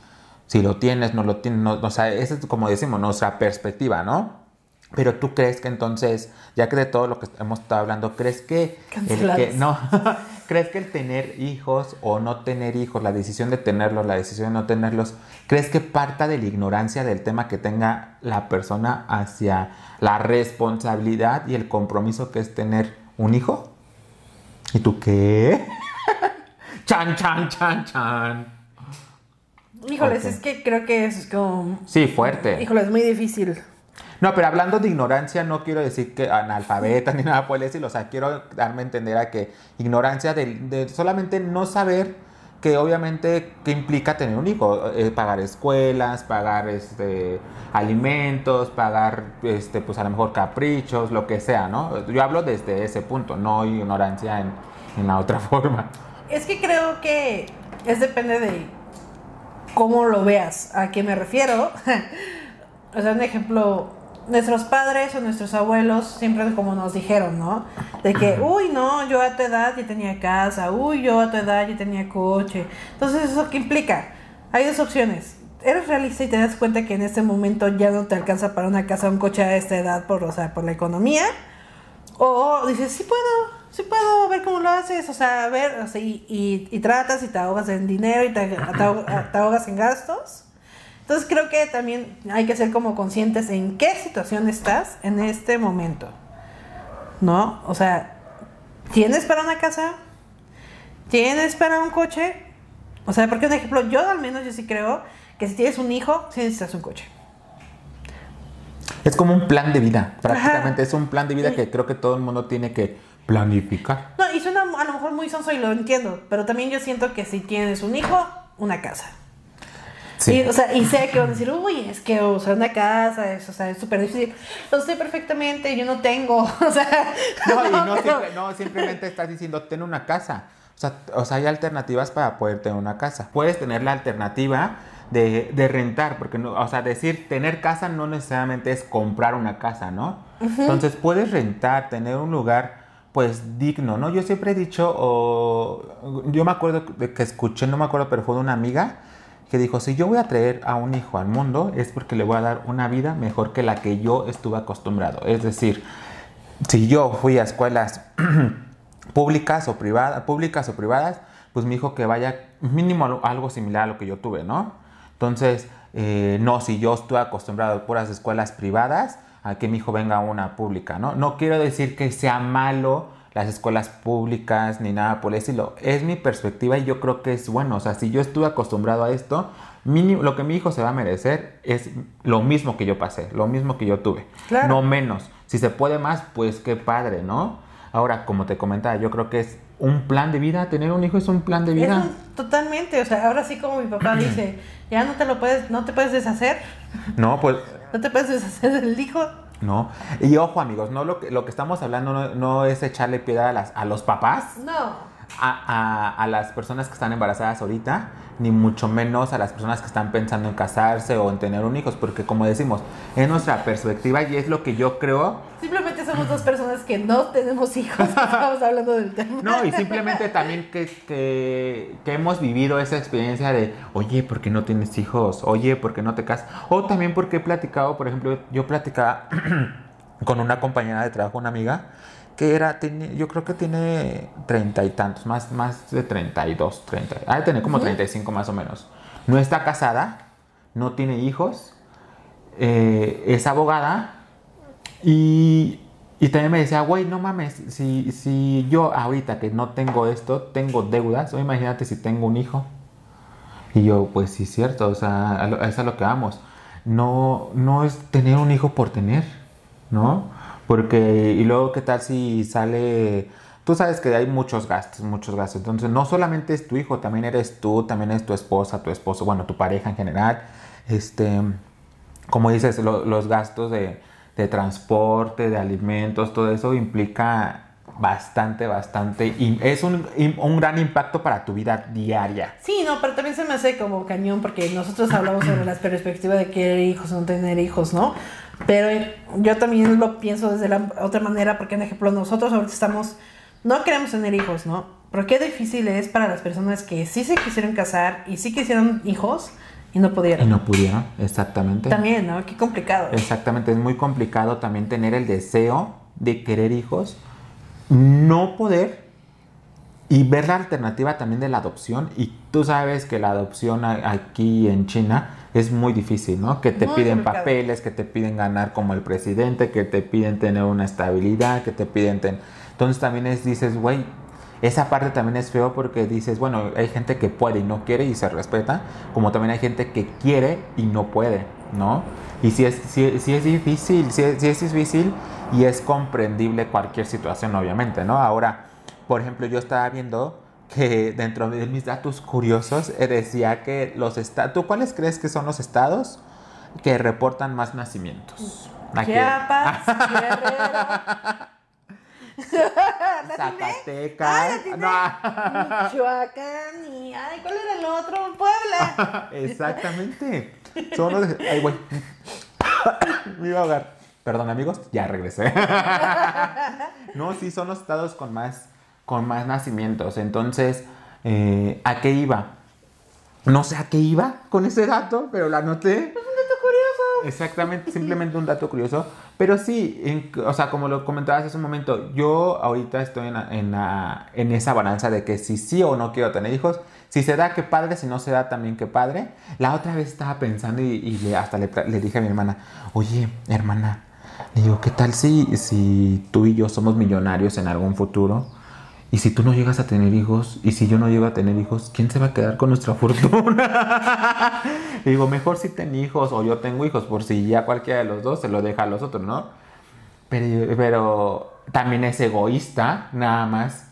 Speaker 2: si lo tienes, no lo tienes, no, o sea, esa es como decimos, nuestra perspectiva, ¿no? Pero tú crees que entonces, ya que de todo lo que hemos estado hablando, ¿crees que el que no crees que el tener hijos o no tener hijos, la decisión de tenerlos, la decisión de no tenerlos, crees que parta de la ignorancia del tema que tenga la persona hacia la responsabilidad y el compromiso que es tener un hijo? ¿Y tú qué? chan chan chan chan.
Speaker 1: Híjoles, es que creo que es como...
Speaker 2: Sí, fuerte.
Speaker 1: Híjoles, es muy difícil.
Speaker 2: No, pero hablando de ignorancia, no quiero decir que analfabeta ni nada por el estilo. O sea, quiero darme a entender a que ignorancia de, solamente no saber que obviamente que implica tener un hijo, eh, pagar escuelas, pagar este alimentos, pagar este pues a lo mejor caprichos, lo que sea, ¿no? Yo hablo desde ese punto, no ignorancia en, en la otra forma.
Speaker 1: Es que creo que es depende de cómo lo veas. ¿A qué me refiero? o sea, un ejemplo, nuestros padres o nuestros abuelos siempre como nos dijeron, ¿no? De que, uy, no, yo a tu edad ya tenía casa, uy, yo a tu edad ya tenía coche. Entonces, ¿eso qué implica? Hay dos opciones. Eres realista y te das cuenta que en este momento ya no te alcanza para una casa o un coche a esta edad por, o sea, por la economía. O dices, sí puedo, sí puedo ver cómo lo haces, o sea, a ver, o sea, y, y, y tratas y te ahogas en dinero y te, te ahogas en gastos. Entonces creo que también hay que ser como conscientes en qué situación estás en este momento. ¿No? O sea, ¿tienes para una casa? ¿Tienes para un coche? O sea, porque un ejemplo, yo al menos yo sí creo que si tienes un hijo, sí necesitas un coche.
Speaker 2: Es como un plan de vida, prácticamente es un plan de vida que creo que todo el mundo tiene que planificar.
Speaker 1: No, y suena a lo mejor muy sonso y lo entiendo, pero también yo siento que si tienes un hijo, una casa.
Speaker 2: Sí.
Speaker 1: Y, o sea, y sé que van a decir, uy, es que, sea, una casa es, o sea, es súper difícil. Lo sé perfectamente, yo no tengo, o sea...
Speaker 2: No, y no,
Speaker 1: pero-
Speaker 2: simple- no, simplemente estás diciendo, ten una casa. O sea, o sea, hay alternativas para poder tener una casa. Puedes tener la alternativa de, de rentar, porque, no, o sea, decir tener casa no necesariamente es comprar una casa, ¿no? Entonces puedes rentar, tener un lugar, pues, digno, ¿no? Yo siempre he dicho, o yo me acuerdo de que escuché, no me acuerdo, pero fue de una amiga que dijo, si yo voy a traer a un hijo al mundo es porque le voy a dar una vida mejor que la que yo estuve acostumbrado. Es decir, si yo fui a escuelas públicas o privadas, públicas o privadas, pues mi hijo que vaya mínimo algo similar a lo que yo tuve, ¿no? Entonces, eh, no, si yo estuve acostumbrado a puras escuelas privadas, a que mi hijo venga a una pública, ¿no? No quiero decir que sea malo las escuelas públicas ni nada por el estilo. Es mi perspectiva y yo creo que es bueno. O sea, si yo estuve acostumbrado a esto, mínimo, lo que mi hijo se va a merecer es lo mismo que yo pasé, lo mismo que yo tuve.
Speaker 1: Claro.
Speaker 2: No menos. Si se puede más, pues qué padre, ¿no? Ahora, como te comentaba, yo creo que es un plan de vida. Tener un hijo es un plan de vida.
Speaker 1: un- totalmente, o sea, ahora sí como mi papá dice, ya no te lo puedes, no te puedes deshacer,
Speaker 2: No, pues
Speaker 1: no te puedes deshacer del hijo.
Speaker 2: No. Y ojo, amigos, no lo que, lo que estamos hablando no, es echarle piedra a, las, a los papás,
Speaker 1: No.
Speaker 2: A, a- a las personas que están embarazadas ahorita, ni mucho menos a las personas que están pensando en casarse o en tener un hijo, porque como decimos, es nuestra perspectiva y es lo que yo creo
Speaker 1: Simplemente somos dos personas que no tenemos hijos, estamos hablando del tema.
Speaker 2: No, y simplemente también que, que, que hemos vivido esa experiencia de, oye, ¿por qué no tienes hijos? Oye, ¿por qué no te casas? O también porque he platicado, por ejemplo, yo platicaba con una compañera de trabajo, una amiga, que era, tiene- yo creo que tiene treinta y tantos, más, más de treinta y dos, treinta, ha de tener como treinta y cinco más o menos. No está casada, no tiene hijos, eh, es abogada y, y también me decía, güey, no mames, si, si yo ahorita que no tengo esto, tengo deudas, o imagínate si tengo un hijo. Y yo, pues sí, cierto, o sea, a lo- es a lo que vamos. No, no es tener un hijo por tener, ¿no? Porque, y luego, ¿qué tal si sale... Tú sabes que hay muchos gastos, muchos gastos. Entonces, no solamente es tu hijo, también eres tú, también es tu esposa, tu esposo, bueno, tu pareja en general. Este, como dices, lo- los gastos de, transporte, de alimentos, todo eso implica bastante, bastante. Y es un, un gran impacto para tu vida diaria.
Speaker 1: Sí, no, pero también se me hace como cañón porque nosotros hablamos sobre las perspectivas de querer hijos o no tener hijos, ¿no? Pero yo también lo pienso desde la otra manera porque, por ejemplo, nosotros ahorita estamos, no queremos tener hijos, ¿no? Pero qué difícil es para las personas que sí se quisieron casar y sí quisieron hijos y no
Speaker 2: Y
Speaker 1: pudieron.
Speaker 2: no pudieron, exactamente.
Speaker 1: También, ¿no? Qué complicado.
Speaker 2: Exactamente, es muy complicado también tener el deseo de querer hijos, no poder y ver la alternativa también de la adopción. Y tú sabes que la adopción aquí en China es muy difícil, ¿no? Que te
Speaker 1: Muy
Speaker 2: piden
Speaker 1: complicado.
Speaker 2: papeles, que te piden ganar como el presidente, que te piden tener una estabilidad, que te piden... ten- Entonces también es, dices, güey, esa parte también es feo porque dices, bueno, hay gente que puede y no quiere y se respeta, como también hay gente que quiere y no puede, ¿no? Y si es, si, si es difícil, si es, si es difícil y es comprendible cualquier situación, obviamente, ¿no? Ahora, por ejemplo, yo estaba viendo que dentro de mis datos curiosos eh, decía que los estados, ¿tú cuáles crees que son los estados que reportan más nacimientos? Aquí-
Speaker 1: Chiapas.
Speaker 2: Zacatecas.
Speaker 1: Ah. Michoacán y... Ay, ¿cuál era el otro? Puebla.
Speaker 2: Exactamente. Son los. Ay, güey. Me iba a ahogar. Perdón, amigos, ya regresé. no, sí, son los estados con más, con más nacimientos. Entonces, eh, ¿a qué iba? No sé a qué iba con ese dato, pero la anoté.
Speaker 1: Es un dato curioso.
Speaker 2: Exactamente, simplemente un dato curioso. Pero sí, en- o sea, como lo comentabas hace un momento, yo ahorita estoy en, en, en esa balanza de que si sí o no quiero tener hijos, si se da, qué padre, si no se da, también qué padre. La otra vez estaba pensando y, y le- hasta le, le dije a mi hermana, oye, hermana, le digo, ¿qué tal si, si tú y yo somos millonarios en algún futuro? Y si tú no llegas a tener hijos, y si yo no llego a tener hijos, ¿quién se va a quedar con nuestra fortuna? Digo, mejor si ten hijos o yo tengo hijos, por si ya cualquiera de los dos se lo deja a los otros, ¿no? Pero, también es egoísta, nada más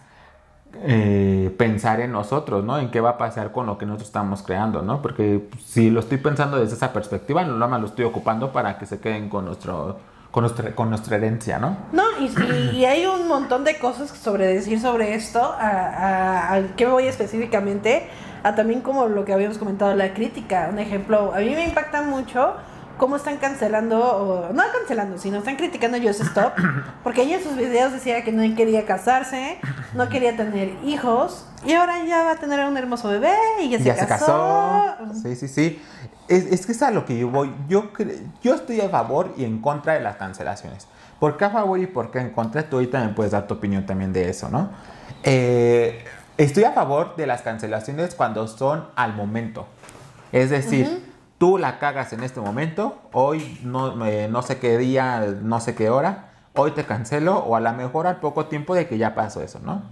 Speaker 2: eh, pensar en nosotros, ¿no? En qué va a pasar con lo que nosotros estamos creando, ¿no? Porque si lo estoy pensando desde esa perspectiva, no nada más lo estoy ocupando para que se queden con nuestro, con nuestra, con nuestra herencia, ¿no?
Speaker 1: No, y, y- hay un montón de cosas sobre decir sobre esto. A, a, voy específicamente? A también como lo que habíamos comentado, la crítica. Un ejemplo, a mí me impacta mucho cómo están cancelando, o, no cancelando, sino están criticando a Just Stop. Porque ella en sus videos decía que no quería casarse, no quería tener hijos. Y ahora ya va a tener un hermoso bebé y ya se
Speaker 2: ya se
Speaker 1: casó.
Speaker 2: casó. Sí, sí, sí. Es, es que es a lo que yo voy. Yo, yo estoy a favor y en contra de las cancelaciones. ¿Por qué a favor y por qué en contra? Tú ahorita me puedes dar tu opinión también de eso, ¿no? Eh, estoy a favor de las cancelaciones cuando son al momento. Es decir, tú la cagas en este momento, hoy no, eh, no sé qué día, no sé qué hora, hoy te cancelo o a lo mejor al poco tiempo de que ya pasó eso, ¿no?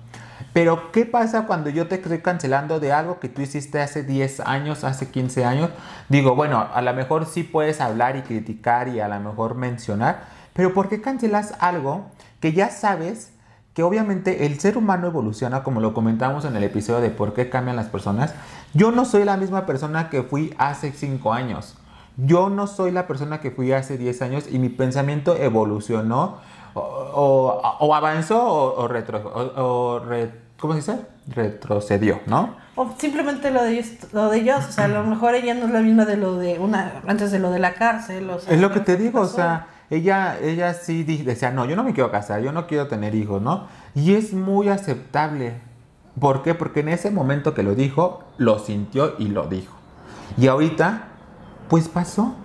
Speaker 2: Pero ¿qué pasa cuando yo te estoy cancelando de algo que tú hiciste hace 10 años, hace 15 años? Digo, bueno, a lo mejor sí puedes hablar y criticar y a lo mejor mencionar, pero ¿por qué cancelas algo que ya sabes que obviamente el ser humano evoluciona, como lo comentamos en el episodio de por qué cambian las personas? Yo no soy la misma persona que fui hace 5 años. Yo no soy la persona que fui hace 10 años y mi pensamiento evolucionó o, o- o avanzó o, o retro- o- o re- ¿cómo se dice? Retrocedió, ¿no?
Speaker 1: O simplemente lo de, ellos, lo de ellos, o sea, a lo mejor ella no es la misma de lo de una, antes de lo de la cárcel, o sea,
Speaker 2: Es lo que te digo, o sea, ella, ella sí decía, no, yo no me quiero casar, yo no quiero tener hijos, ¿no? Y es muy aceptable. ¿Por qué? Porque en ese momento que lo dijo, lo sintió y lo dijo. Y ahorita, pues pasó.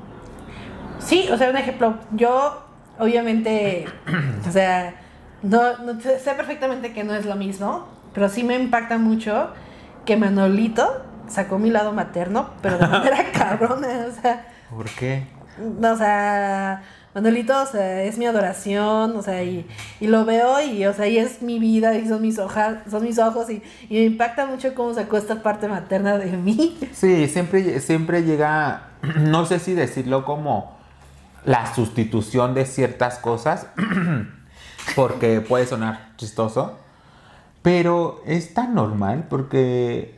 Speaker 1: Sí, o sea, un ejemplo, yo obviamente, o sea, no, no sé perfectamente que no es lo mismo, pero sí me impacta mucho que Manolito sacó mi lado materno, pero de manera cabrona, o sea,
Speaker 2: ¿Por qué?
Speaker 1: o sea, Manolito, o sea, es mi adoración, o sea, y, y lo veo y, o sea, y es mi vida y son mis hojas, son mis ojos y, y me impacta mucho cómo sacó esta parte materna de mí.
Speaker 2: Sí, siempre, siempre llega, no sé si decirlo como la sustitución de ciertas cosas, porque puede sonar chistoso, pero es tan normal porque,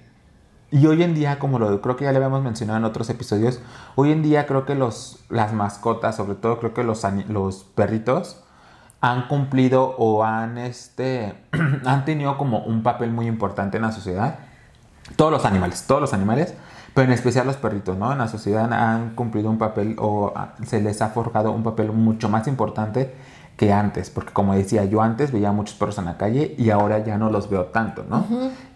Speaker 2: y hoy en día, como lo creo que ya le habíamos mencionado en otros episodios, hoy en día creo que los, las mascotas, sobre todo creo que los, los perritos, han cumplido o han, este, han tenido como un papel muy importante en la sociedad todos los animales, todos los animales, pero en especial los perritos, ¿no? En la sociedad han cumplido un papel o se les ha forjado un papel mucho más importante que antes, porque como decía, yo antes veía muchos perros en la calle y ahora ya no los veo tanto, ¿no?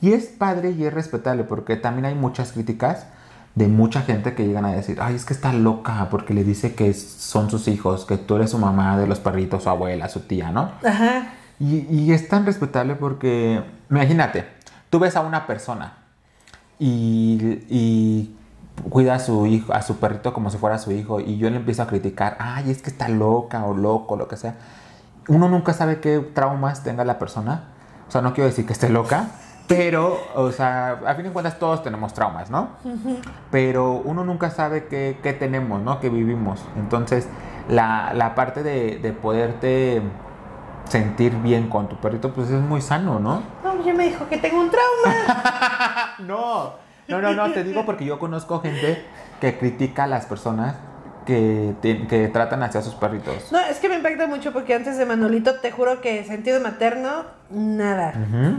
Speaker 2: Y es padre y es respetable porque también hay muchas críticas de mucha gente que llegan a decir, ay, es que está loca porque le dice que son sus hijos, que tú eres su mamá de los perritos, su abuela, su tía, ¿no?
Speaker 1: Ajá.
Speaker 2: Y, y es tan respetable porque, imagínate, tú ves a una persona y, y cuida a su hijo, a su perrito como si fuera su hijo, y yo le empiezo a criticar, ay, es que está loca o loco, lo que sea. Uno nunca sabe qué traumas tenga la persona. O sea, no quiero decir que esté loca, pero, o sea, a fin de cuentas todos tenemos traumas, ¿no? Pero uno nunca sabe qué, qué tenemos, ¿no? Que vivimos. Entonces, la, la parte de, de poderte sentir bien con tu perrito, pues es muy sano, ¿no?
Speaker 1: No, ya me dijo que tengo un trauma.
Speaker 2: No, no, no, no, te digo porque yo conozco gente que critica a las personas que, te- que tratan hacia sus perritos.
Speaker 1: No, es que me impacta mucho porque antes de Manolito, te juro que sentido materno, nada.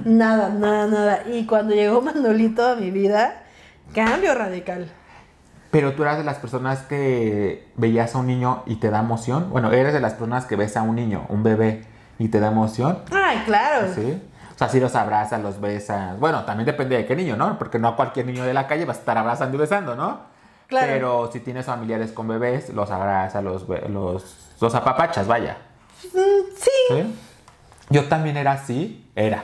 Speaker 1: Nada, nada, nada. Y cuando llegó Manolito a mi vida, cambio radical.
Speaker 2: Pero tú eras de las personas que veías a un niño y te da emoción. Bueno, eres de las personas que ves a un niño, un bebé, y te da emoción.
Speaker 1: Ay, claro.
Speaker 2: ¿Sí? O sea, si los abrazas, los besas. Bueno, también depende de qué niño, ¿no? Porque no cualquier niño de la calle va a estar abrazando y besando, ¿no?
Speaker 1: Claro.
Speaker 2: Pero si tienes familiares con bebés, los abrazas, los, los, los apapachas, vaya.
Speaker 1: Mm, sí.
Speaker 2: ¿Sí? Yo también era así, era.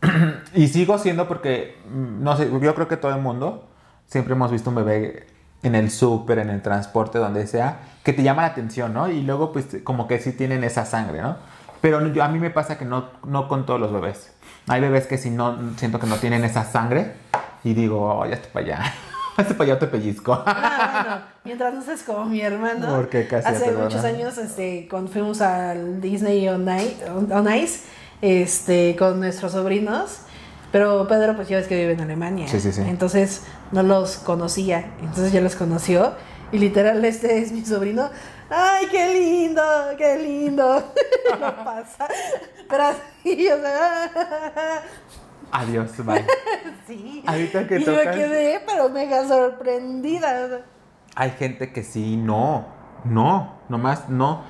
Speaker 2: y sigo siendo porque, mm, no sé, yo creo que todo el mundo siempre hemos visto un bebé en el súper, en el transporte, donde sea, que te llama la atención, ¿no? Y luego, pues, como que sí tienen esa sangre, ¿no? Pero a mí me pasa que no, no con todos los bebés. Hay bebés que si no, siento que no tienen esa sangre y digo, oh, ya estoy para allá. Hazte para allá, te pellizco.
Speaker 1: Ah, bueno, mientras no seas como mi hermano.
Speaker 2: Porque casi
Speaker 1: Hace muchos años, este, cuando fuimos al Disney on Ice, on- on Ice, este, con nuestros sobrinos. Pero Pedro, pues ya ves que vive en Alemania.
Speaker 2: Sí, sí, sí.
Speaker 1: Entonces no los conocía. Entonces ya los conoció. Y literal, este es mi sobrino. ¡Ay, qué lindo! ¡Qué lindo! Lo pasa. Pero así, o sea.
Speaker 2: Adiós, bye.
Speaker 1: sí.
Speaker 2: Ahorita que
Speaker 1: y yo me
Speaker 2: tocas-
Speaker 1: quedé, pero mega sorprendida.
Speaker 2: Hay gente que sí, no, no, nomás no.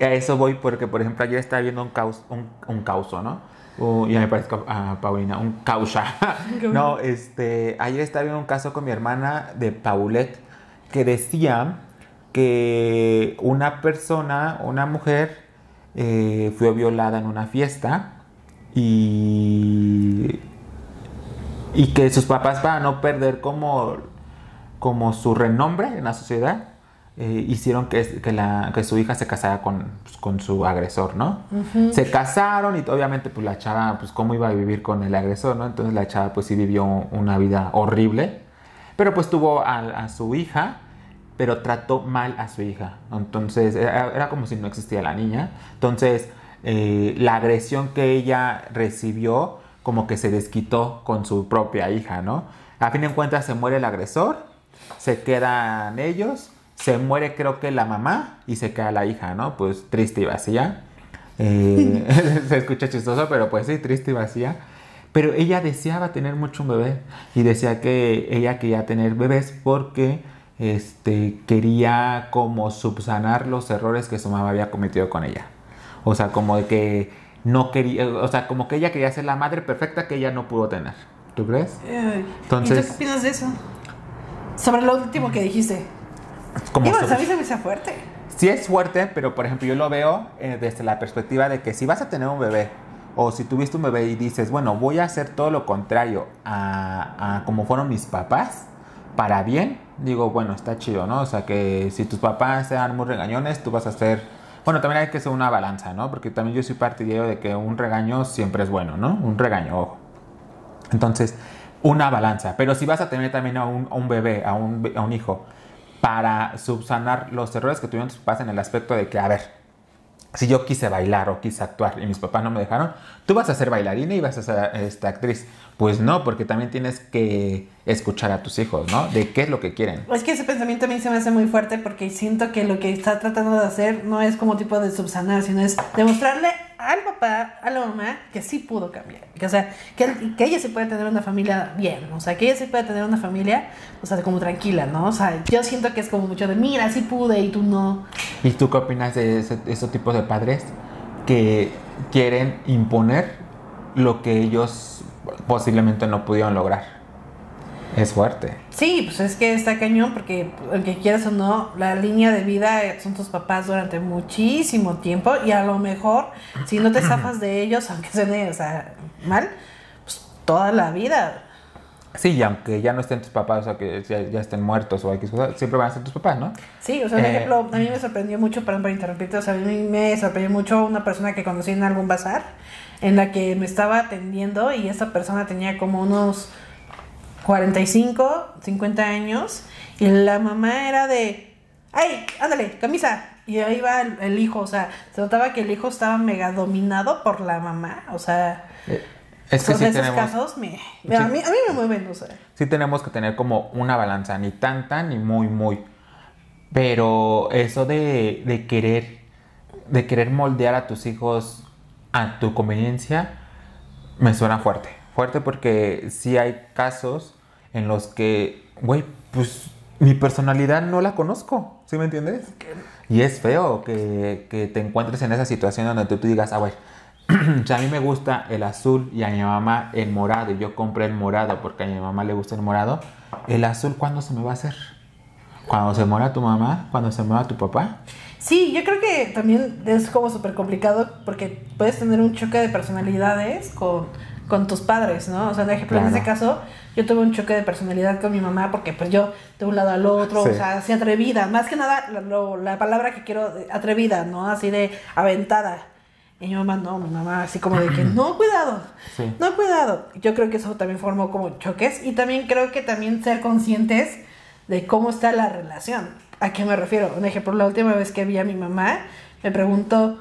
Speaker 2: A eso voy porque, por ejemplo, ayer estaba viendo un caos, un, un causo, ¿no? Uh, ya me parezco a Paulina, un causa. no, este, ayer estaba viendo un caso con mi hermana de Paulette que decía que una persona, una mujer, eh, fue violada en una fiesta y y que sus papás para no perder como, como su renombre en la sociedad eh, hicieron que, que, la, que su hija se casara con, pues, con su agresor, ¿no? Se casaron y obviamente pues la chava, pues cómo iba a vivir con el agresor, ¿no? Entonces la chava pues sí vivió una vida horrible, pero pues tuvo a, a su hija, pero trató mal a su hija. Entonces era, como si no existía la niña. Entonces eh, la agresión que ella recibió como que se desquitó con su propia hija, ¿no? A fin de cuentas se muere el agresor, se quedan ellos, se muere creo que la mamá y se queda la hija, ¿no? Pues triste y vacía. Eh, se escucha chistoso, pero pues sí, triste y vacía. Pero ella deseaba tener mucho un bebé y decía que ella quería tener bebés porque este, quería como subsanar los errores que su mamá había cometido con ella. O sea, como de que no quería, o sea, como que ella quería ser la madre perfecta que ella no pudo tener. ¿Tú crees? Entonces-
Speaker 1: ¿Y tú qué opinas de eso? Sobre lo último que dijiste.
Speaker 2: Como
Speaker 1: a mí se me hizo fuerte.
Speaker 2: Sí es fuerte, pero por ejemplo yo lo veo eh, desde la perspectiva de que si vas a tener un bebé o si tuviste un bebé y dices, bueno, voy a hacer todo lo contrario a, a como fueron mis papás, para bien, digo, bueno, está chido, ¿no? O sea que si tus papás sean muy regañones, tú vas a hacer... Bueno, también hay que hacer una balanza, ¿no? Porque también yo soy partidario de que un regaño siempre es bueno, ¿no? Un regaño, ojo. Entonces, una balanza. Pero si vas a tener también a un, a un bebé, a un, a un hijo, para subsanar los errores que tuvieron tus papás en el aspecto de que, a ver, si yo quise bailar o quise actuar y mis papás no me dejaron, tú vas a ser bailarina y vas a ser esta actriz. Pues no, porque también tienes que escuchar a tus hijos, ¿no? De qué es lo que quieren.
Speaker 1: Es que ese pensamiento a mí se me hace muy fuerte porque siento que lo que está tratando de hacer no es como tipo de subsanar, sino es demostrarle al papá, a la mamá, que sí pudo cambiar. Que, o sea, que, que ella sí puede tener una familia bien, o sea, que ella sí puede tener una familia, o sea, como tranquila, ¿no? O sea, yo siento que es como mucho de, mira, sí pude y tú no.
Speaker 2: ¿Y tú qué opinas de esos tipos de padres que quieren imponer lo que ellos posiblemente no pudieron lograr? Es fuerte.
Speaker 1: Sí, pues es que está cañón porque aunque quieras o no, la línea de vida son tus papás durante muchísimo tiempo y a lo mejor si no te zafas de ellos, aunque suene, o sea, mal, pues toda la vida.
Speaker 2: Sí, y aunque ya no estén tus papás o que ya, ya estén muertos o X cosas, siempre van a ser tus papás, ¿no?
Speaker 1: Sí, o sea, por
Speaker 2: Eh.
Speaker 1: ejemplo, a mí me sorprendió mucho, perdón por interrumpirte, o sea, a mí me sorprendió mucho una persona que conocí en algún bazar en la que me estaba atendiendo y esa persona tenía como unos 45, 50 años y la mamá era de, ¡ay, ándale, camisa! Y ahí va el, el hijo, o sea, se notaba que el hijo estaba mega dominado por la mamá, o sea,
Speaker 2: Eh, Es que
Speaker 1: son
Speaker 2: sí
Speaker 1: esos
Speaker 2: tenemos,
Speaker 1: casos me, me- a, mí, a mí me mueven, o sea.
Speaker 2: sí tenemos que tener como una balanza, ni tanta ni muy, muy. Pero eso de, de querer, de querer moldear a tus hijos a tu conveniencia, me suena fuerte. Fuerte porque sí hay casos en los que, güey, pues mi personalidad no la conozco, ¿sí me entiendes? Y es feo que, que te encuentres en esa situación donde tú, tú digas, ah, güey, a mí me gusta el azul y a mi mamá el morado y yo compré el morado porque a mi mamá le gusta el morado, el azul ¿cuándo se me va a hacer? Cuando se muera tu mamá, cuando se muera tu papá.
Speaker 1: Sí, yo creo que también es como súper complicado porque puedes tener un choque de personalidades con, con tus padres, ¿no? O sea, de ejemplo, en
Speaker 2: Claro.
Speaker 1: ese caso, yo tuve un choque de personalidad con mi mamá porque pues yo de un lado al otro,
Speaker 2: Sí.
Speaker 1: o sea, así atrevida, más que nada lo- lo- la palabra que quiero, eh, atrevida, ¿no? Así de aventada. Y mi mamá, no, mi mamá así como de que, no, cuidado,
Speaker 2: Sí.
Speaker 1: no, cuidado. Yo creo que eso también formó como choques y también creo que también ser conscientes de cómo está la relación. ¿A qué me refiero? Un ejemplo, la última vez que vi a mi mamá, me preguntó,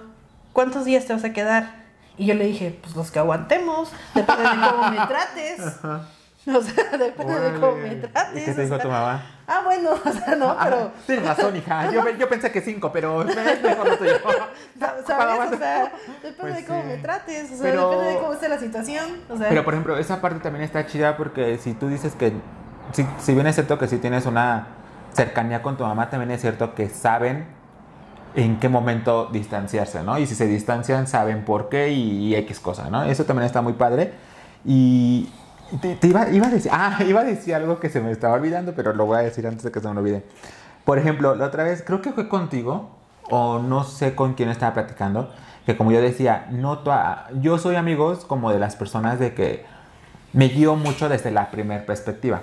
Speaker 1: ¿cuántos días te vas a quedar? Y yo le dije, pues los que aguantemos, depende de cómo me trates. O sea, depende de cómo me trates.
Speaker 2: ¿Y qué te
Speaker 1: o
Speaker 2: dijo
Speaker 1: sea,
Speaker 2: tu mamá?
Speaker 1: Ah, bueno, o sea, no,
Speaker 2: Ah,
Speaker 1: pero...
Speaker 2: tienes razón, hija. Yo, yo pensé que cinco, pero es mejor lo tuyo.
Speaker 1: ¿Sabes? O sea, depende
Speaker 2: Pues
Speaker 1: de cómo
Speaker 2: sí.
Speaker 1: me trates, o sea,
Speaker 2: Pero-
Speaker 1: depende de cómo esté la situación. O sea,
Speaker 2: Pero por ejemplo, esa parte también está chida porque si tú dices que, si, si bien es cierto que si tienes una cercanía con tu mamá, también es cierto que saben en qué momento distanciarse, ¿no? Y si se distancian, saben por qué y, y X cosa, ¿no? Eso también está muy padre. Y te, te iba, iba a decir, ah, iba a decir algo que se me estaba olvidando, pero lo voy a decir antes de que se me olvide. Por ejemplo, la otra vez, creo que fue contigo, o no sé con quién estaba platicando, que como yo decía, no toa- yo soy amigos como de las personas de que me guío mucho desde la primera perspectiva.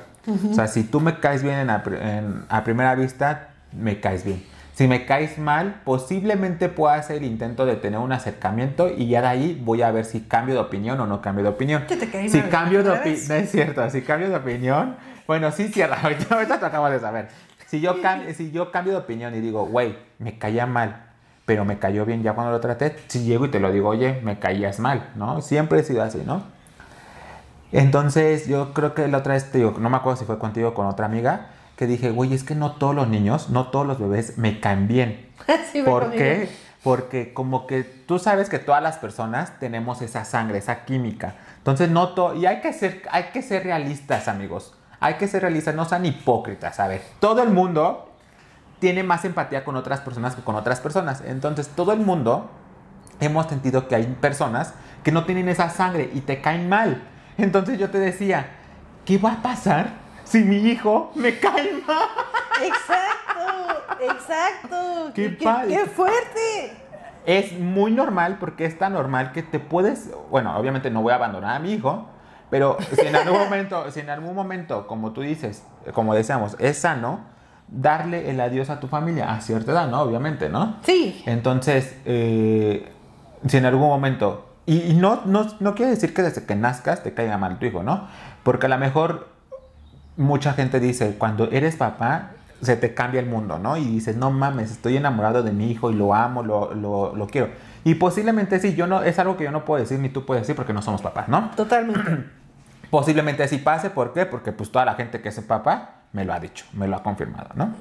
Speaker 2: O sea, si tú me caes bien en pri- en- a primera vista, me caes bien. Si me caes mal, posiblemente pueda hacer el intento de tener un acercamiento y ya de ahí voy a ver si cambio de opinión o no cambio de opinión.
Speaker 1: Te caí
Speaker 2: si
Speaker 1: mal,
Speaker 2: cambio de
Speaker 1: ¿otra
Speaker 2: opinión, no es cierto, si cambio de opinión, bueno, sí cierra, ahorita, ahorita te acabo de saber. Si yo, si yo cambio de opinión y digo, güey, me caía mal, pero me cayó bien ya cuando lo traté, si llego y te lo digo, oye, me caías mal, ¿no? Siempre he sido así, ¿no? Entonces, yo creo que la otra vez, te digo, no me acuerdo si fue contigo o con otra amiga, que dije, güey, es que no todos los niños, no todos los bebés me caen bien.
Speaker 1: sí,
Speaker 2: ¿Por qué? Porque como que tú sabes que todas las personas tenemos esa sangre, esa química. Entonces, no to- y hay que ser, hay que ser realistas, amigos. Hay que ser realistas, no sean hipócritas. A ver, todo el mundo tiene más empatía con otras personas que con otras personas. Entonces, todo el mundo hemos sentido que hay personas que no tienen esa sangre y te caen mal. Entonces yo te decía, ¿qué va a pasar si mi hijo me cae mal?
Speaker 1: Exacto, exacto.
Speaker 2: Qué
Speaker 1: qué,
Speaker 2: padre.
Speaker 1: qué fuerte.
Speaker 2: Es muy normal porque es tan normal que te puedes, bueno, obviamente no voy a abandonar a mi hijo, pero si en algún momento, si en algún momento, como tú dices, como decíamos, es sano, darle el adiós a tu familia a cierta edad, ¿no? Obviamente, ¿no?
Speaker 1: Sí.
Speaker 2: Entonces, eh, si en algún momento, y, y no, no, no quiere decir que desde que nazcas te caiga mal tu hijo, ¿no? Porque a lo mejor mucha gente dice, cuando eres papá, se te cambia el mundo, ¿no? Y dices, no mames, estoy enamorado de mi hijo y lo amo, lo, lo, lo quiero. Y posiblemente sí, yo no, es algo que yo no puedo decir ni tú puedes decir porque no somos papás, ¿no?
Speaker 1: Totalmente.
Speaker 2: Posiblemente sí pase, ¿por qué? Porque pues toda la gente que es papá me lo ha dicho, me lo ha confirmado, ¿no?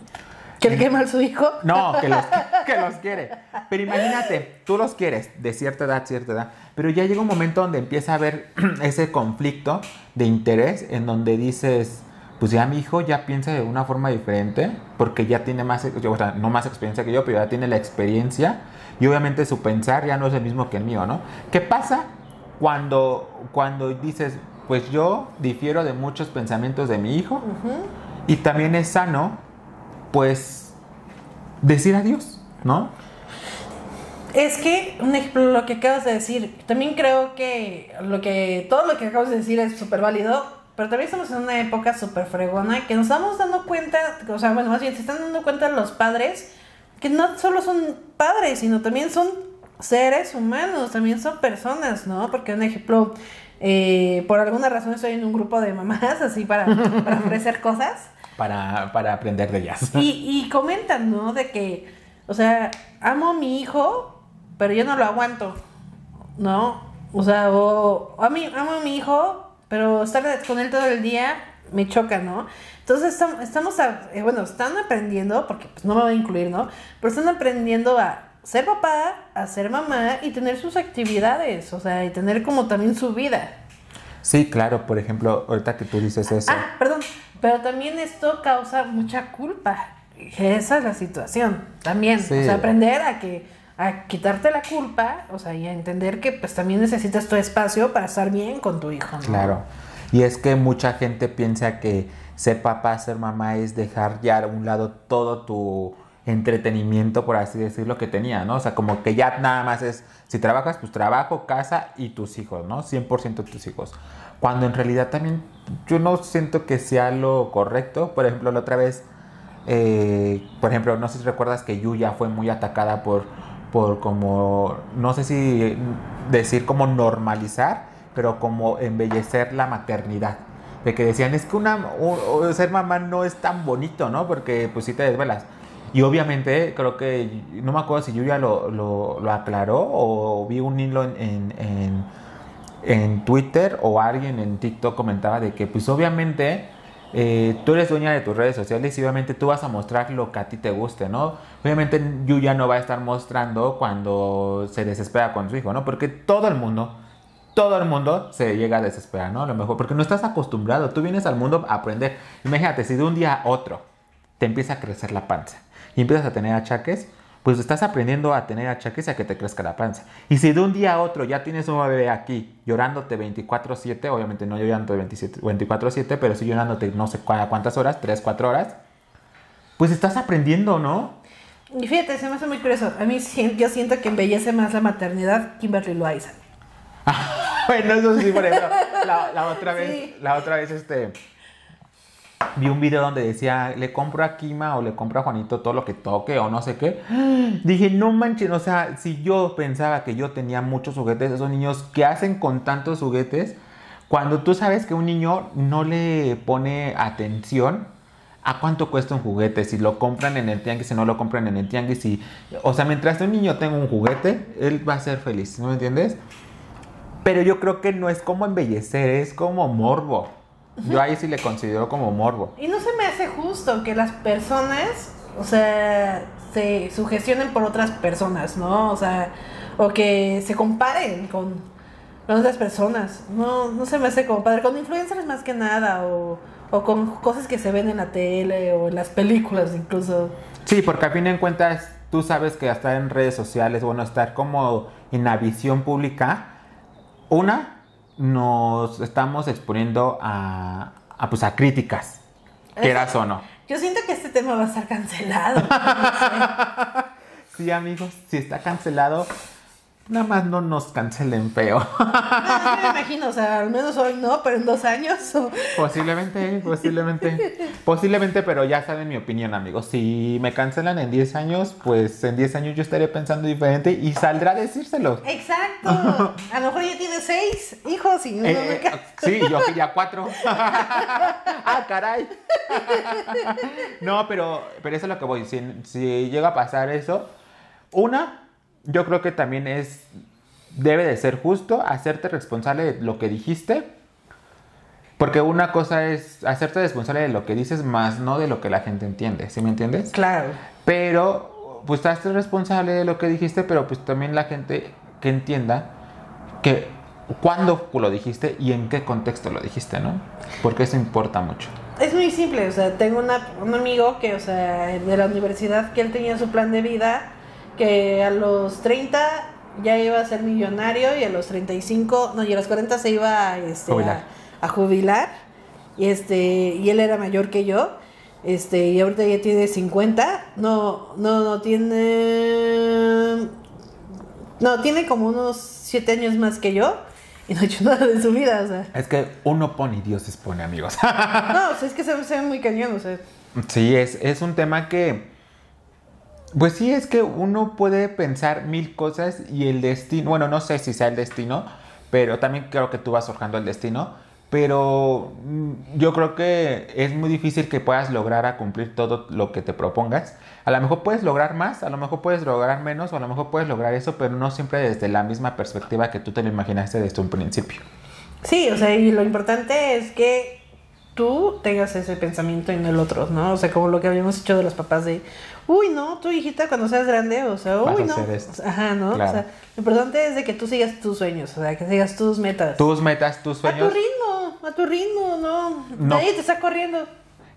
Speaker 1: ¿Que le quema a su hijo?
Speaker 2: No, que los, que los quiere. Pero imagínate, tú los quieres de cierta edad, cierta edad, pero ya llega un momento donde empieza a haber ese conflicto de interés en donde dices, pues ya mi hijo ya piensa de una forma diferente, porque ya tiene más, o sea, no más experiencia que yo, pero ya tiene la experiencia y obviamente su pensar ya no es el mismo que el mío, ¿no? ¿Qué pasa cuando, cuando dices, pues yo difiero de muchos pensamientos de mi hijo y también es sano, pues, decir adiós, ¿no?
Speaker 1: Es que, un ejemplo, lo que acabas de decir, también creo que lo que todo lo que acabas de decir es súper válido, pero también estamos en una época súper fregona que nos estamos dando cuenta, o sea, bueno, más bien se están dando cuenta los padres que no solo son padres, sino también son seres humanos, también son personas, ¿no? Porque un ejemplo, eh, por alguna razón estoy en un grupo de mamás así para, para ofrecer cosas.
Speaker 2: Para, para aprender de ellas.
Speaker 1: Y, y comentan, ¿no? De que, o sea, amo a mi hijo, pero yo no lo aguanto, ¿no? O sea, o a mí, amo a mi hijo, pero estar con él todo el día me choca, ¿no? Entonces estam- estamos, a- eh, bueno, están aprendiendo, porque pues no me voy a incluir, ¿no? Pero están aprendiendo a ser papá, a ser mamá y tener sus actividades, o sea, y tener como también su vida.
Speaker 2: Sí, claro, por ejemplo, ahorita que tú dices eso.
Speaker 1: Ah, perdón, pero también esto causa mucha culpa. Esa es la situación, también.
Speaker 2: Sí.
Speaker 1: O sea, aprender a que a quitarte la culpa, o sea, y a entender que pues también necesitas tu espacio para estar bien con tu hijo, ¿no?
Speaker 2: Claro. Y es que mucha gente piensa que ser papá, ser mamá es dejar ya a un lado todo tu entretenimiento, por así decirlo, que tenía, ¿no? O sea, como que ya nada más es, si trabajas, pues trabajo, casa y tus hijos, ¿no? 100% tus hijos. Cuando en realidad también yo no siento que sea lo correcto. Por ejemplo, la otra vez, eh, por ejemplo, no sé si recuerdas que Yuya fue muy atacada por, por como, no sé si decir como normalizar, pero como embellecer la maternidad. De que decían, es que una, ser mamá no es tan bonito, ¿no? Porque pues sí te desvelas. Y obviamente creo que, no me acuerdo si Yuya lo, lo aclaró o vi un hilo en, en, en, Twitter o alguien en TikTok comentaba de que pues obviamente eh, tú eres dueña de tus redes sociales y obviamente tú vas a mostrar lo que a ti te guste, ¿no? Obviamente Yuya no va a estar mostrando cuando se desespera con su hijo, ¿no? Porque todo el mundo, todo el mundo se llega a desesperar, ¿no? A lo mejor, porque no estás acostumbrado, tú vienes al mundo a aprender. Imagínate, si de un día a otro te empieza a crecer la panza y empiezas a tener achaques, pues estás aprendiendo a tener achaques y a que te crezca la panza. Y si de un día a otro ya tienes un bebé aquí llorándote 24/7, obviamente no llorándote 24/7, pero sí llorándote no sé cuántas horas, 3, 4 horas, pues estás aprendiendo, ¿no?
Speaker 1: Y fíjate, se me hace muy curioso. A mí yo siento que embellece más la maternidad Kimberly Loaiza.
Speaker 2: bueno, eso sí, por ejemplo, la, otra vez, la otra vez, este vi un video donde decía, le compro a Kima o le compro a Juanito todo lo que toque o no sé qué. Dije, no manches, o sea, si yo pensaba que yo tenía muchos juguetes, esos niños que hacen con tantos juguetes, cuando tú sabes que un niño no le pone atención a cuánto cuesta un juguete, si lo compran en el tianguis, si no lo compran en el tianguis, si, o sea, mientras un niño tenga un juguete, él va a ser feliz, ¿no me entiendes? Pero yo creo que no es como embellecer, es como morbo. Yo ahí sí le considero como morbo.
Speaker 1: Y no se me hace justo que las personas, o sea, se sugestionen por otras personas, ¿no? O sea, o que se comparen con, otras personas. No, no se me hace compadre. Con influencers más que nada, o, o con cosas que se ven en la tele o en las películas incluso.
Speaker 2: Sí, porque a fin de cuentas tú sabes que estar en redes sociales, bueno, estar como en la visión pública, una, nos estamos exponiendo a, a pues a críticas, quieras o no.
Speaker 1: Yo siento que este tema va a estar cancelado.
Speaker 2: sí, amigos, si está cancelado, Nada más no nos cancelen feo.
Speaker 1: No, me imagino, o sea, al menos hoy no, pero en dos años.
Speaker 2: Posiblemente, posiblemente. Posiblemente, pero ya saben mi opinión, amigos. Si me cancelan en 10 años, pues en 10 años yo estaré pensando diferente y saldrá a decírselo.
Speaker 1: Exacto. A lo mejor ya tiene 6 hijos y no
Speaker 2: eh, me Sí, yo quería 4. ah, caray. no, pero, pero eso es lo que voy. Si, si llega a pasar eso, una yo creo que también es, debe de ser justo hacerte responsable de lo que dijiste. Porque una cosa es hacerte responsable de lo que dices, más no de lo que la gente entiende. ¿Sí me entiendes?
Speaker 1: Claro.
Speaker 2: Pero, pues, hazte responsable de lo que dijiste, pero pues también la gente que entienda que cuándo lo dijiste y en qué contexto lo dijiste, ¿no? Porque eso importa mucho.
Speaker 1: Es muy simple, o sea, tengo un amigo que, o sea, de la universidad, que él tenía su plan de vida que a los 30 ya iba a ser millonario y a los 35, no, y a los 40 se iba este, A, jubilar. Y, este, y él era mayor que yo. Este, y ahorita ya tiene 50. No, no, no tiene. No, tiene como unos 7 años más que yo. Y no ha hecho nada de su vida, o sea.
Speaker 2: Es que uno pone y Dios dispone, amigos.
Speaker 1: no, o sea, es que se, se ve muy cañón, o sea.
Speaker 2: Sí, es, es un tema que pues sí, es que uno puede pensar mil cosas y el destino, bueno, no sé si sea el destino, pero también creo que tú vas forjando el destino, pero mm, yo creo que es muy difícil que puedas lograr a cumplir todo lo que te propongas. A lo mejor puedes lograr más, a lo mejor puedes lograr menos, o a lo mejor puedes lograr eso, pero no siempre desde la misma perspectiva que tú te lo imaginaste desde un principio.
Speaker 1: Sí, o sea, y lo importante es que tú tengas ese pensamiento en el otro, ¿no? O sea, como lo que habíamos hecho de los papás de, uy, no, tu hijita cuando seas grande, o sea, uy, no. Ajá, ¿no? O sea, lo importante es de que tú sigas tus sueños, o sea, que sigas tus metas.
Speaker 2: Tus metas, tus sueños.
Speaker 1: A tu ritmo, a tu ritmo, no. Nadie te está corriendo.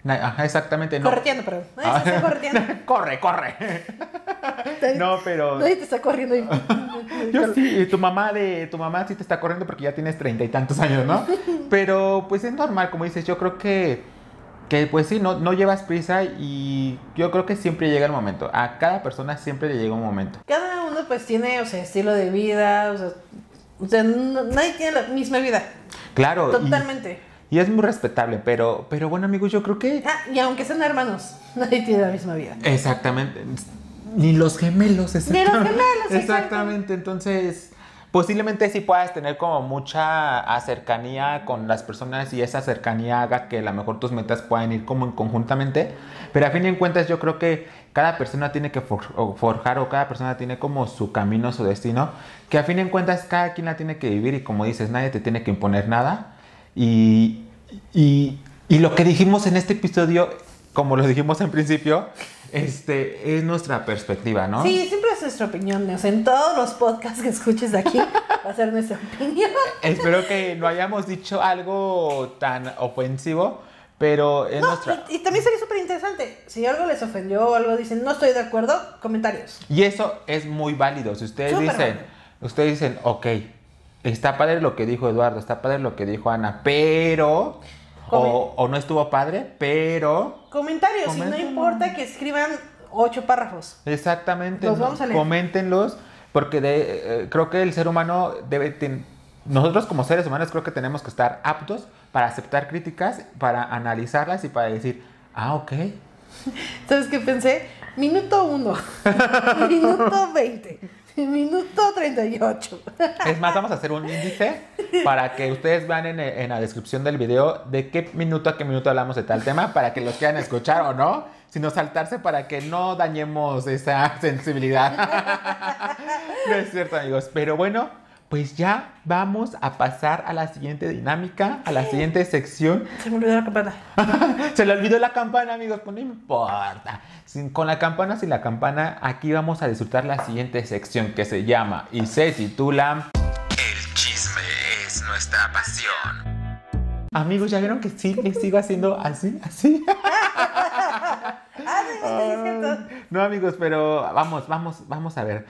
Speaker 2: Ajá, exactamente.
Speaker 1: No. Correteando, perdón. Nadie te está correteando.
Speaker 2: corre, corre. no, pero.
Speaker 1: Nadie te está corriendo.
Speaker 2: Yo sí, tu mamá de tu mamá sí te está corriendo porque ya tienes treinta y tantos años, ¿no? pero pues es normal, como dices, yo creo que que pues sí, no, no llevas prisa y yo creo que siempre llega el momento. A cada persona siempre le llega un momento.
Speaker 1: Cada uno pues tiene, o sea, estilo de vida, o sea, o sea, no- nadie tiene la misma vida.
Speaker 2: Claro.
Speaker 1: Totalmente.
Speaker 2: Y, es muy respetable, pero, pero bueno amigos, yo creo que...
Speaker 1: Ah, y aunque sean hermanos, nadie tiene la misma vida.
Speaker 2: Exactamente. Ni los gemelos,
Speaker 1: Ni los gemelos, exacto.
Speaker 2: Exactamente. Entonces, posiblemente sí puedas tener como mucha cercanía con las personas y esa cercanía haga que a lo mejor tus metas puedan ir como en conjuntamente. Pero a fin de cuentas, yo creo que cada persona tiene que forjar o cada persona tiene como su camino, su destino. Que a fin de cuentas, cada quien la tiene que vivir y como dices, nadie te tiene que imponer nada. Y, y, y lo que dijimos en este episodio, como lo dijimos en principio, este, es nuestra perspectiva, ¿no?
Speaker 1: Sí, siempre es nuestra opinión. O sea, en todos los podcasts que escuches de aquí va a ser nuestra opinión.
Speaker 2: Espero que no hayamos dicho algo tan ofensivo, pero es
Speaker 1: No,
Speaker 2: nuestra...
Speaker 1: y, y también sería súper interesante. Si algo les ofendió o algo dicen, no estoy de acuerdo, comentarios.
Speaker 2: Y eso es muy válido. Si ustedes
Speaker 1: Súper
Speaker 2: dicen,
Speaker 1: válido.
Speaker 2: ustedes dicen, ok, está padre lo que dijo Eduardo, está padre lo que dijo Ana, pero... O, o no estuvo padre, pero...
Speaker 1: Comentarios, y no importa que escriban ocho párrafos.
Speaker 2: Exactamente.
Speaker 1: Los
Speaker 2: ¿no?
Speaker 1: vamos a leer.
Speaker 2: Coméntenlos, porque de, eh, creo que el ser humano debe... ten- nosotros como seres humanos creo que tenemos que estar aptos para aceptar críticas, para analizarlas y para decir, ah, ok.
Speaker 1: ¿Sabes qué pensé? Minuto uno, minuto 20, minuto 38.
Speaker 2: Es más, vamos a hacer un índice para que ustedes vean en, en la descripción del video de qué minuto a qué minuto hablamos de tal tema, para que los quieran escuchar o no, sino saltarse para que no dañemos esa sensibilidad. no es cierto, amigos. Pero bueno, pues ya vamos a pasar a la siguiente dinámica, a la siguiente sección.
Speaker 1: Se me olvidó la campana.
Speaker 2: Se le olvidó la campana, amigos, pues no importa. Sin- con la campana, sin la campana, aquí vamos a disfrutar la siguiente sección que se llama y se titula El chisme es nuestra pasión. Amigos, ¿ya vieron que sí le sigo haciendo así, así?
Speaker 1: Ah.
Speaker 2: No, amigos, pero vamos, vamos, vamos a ver.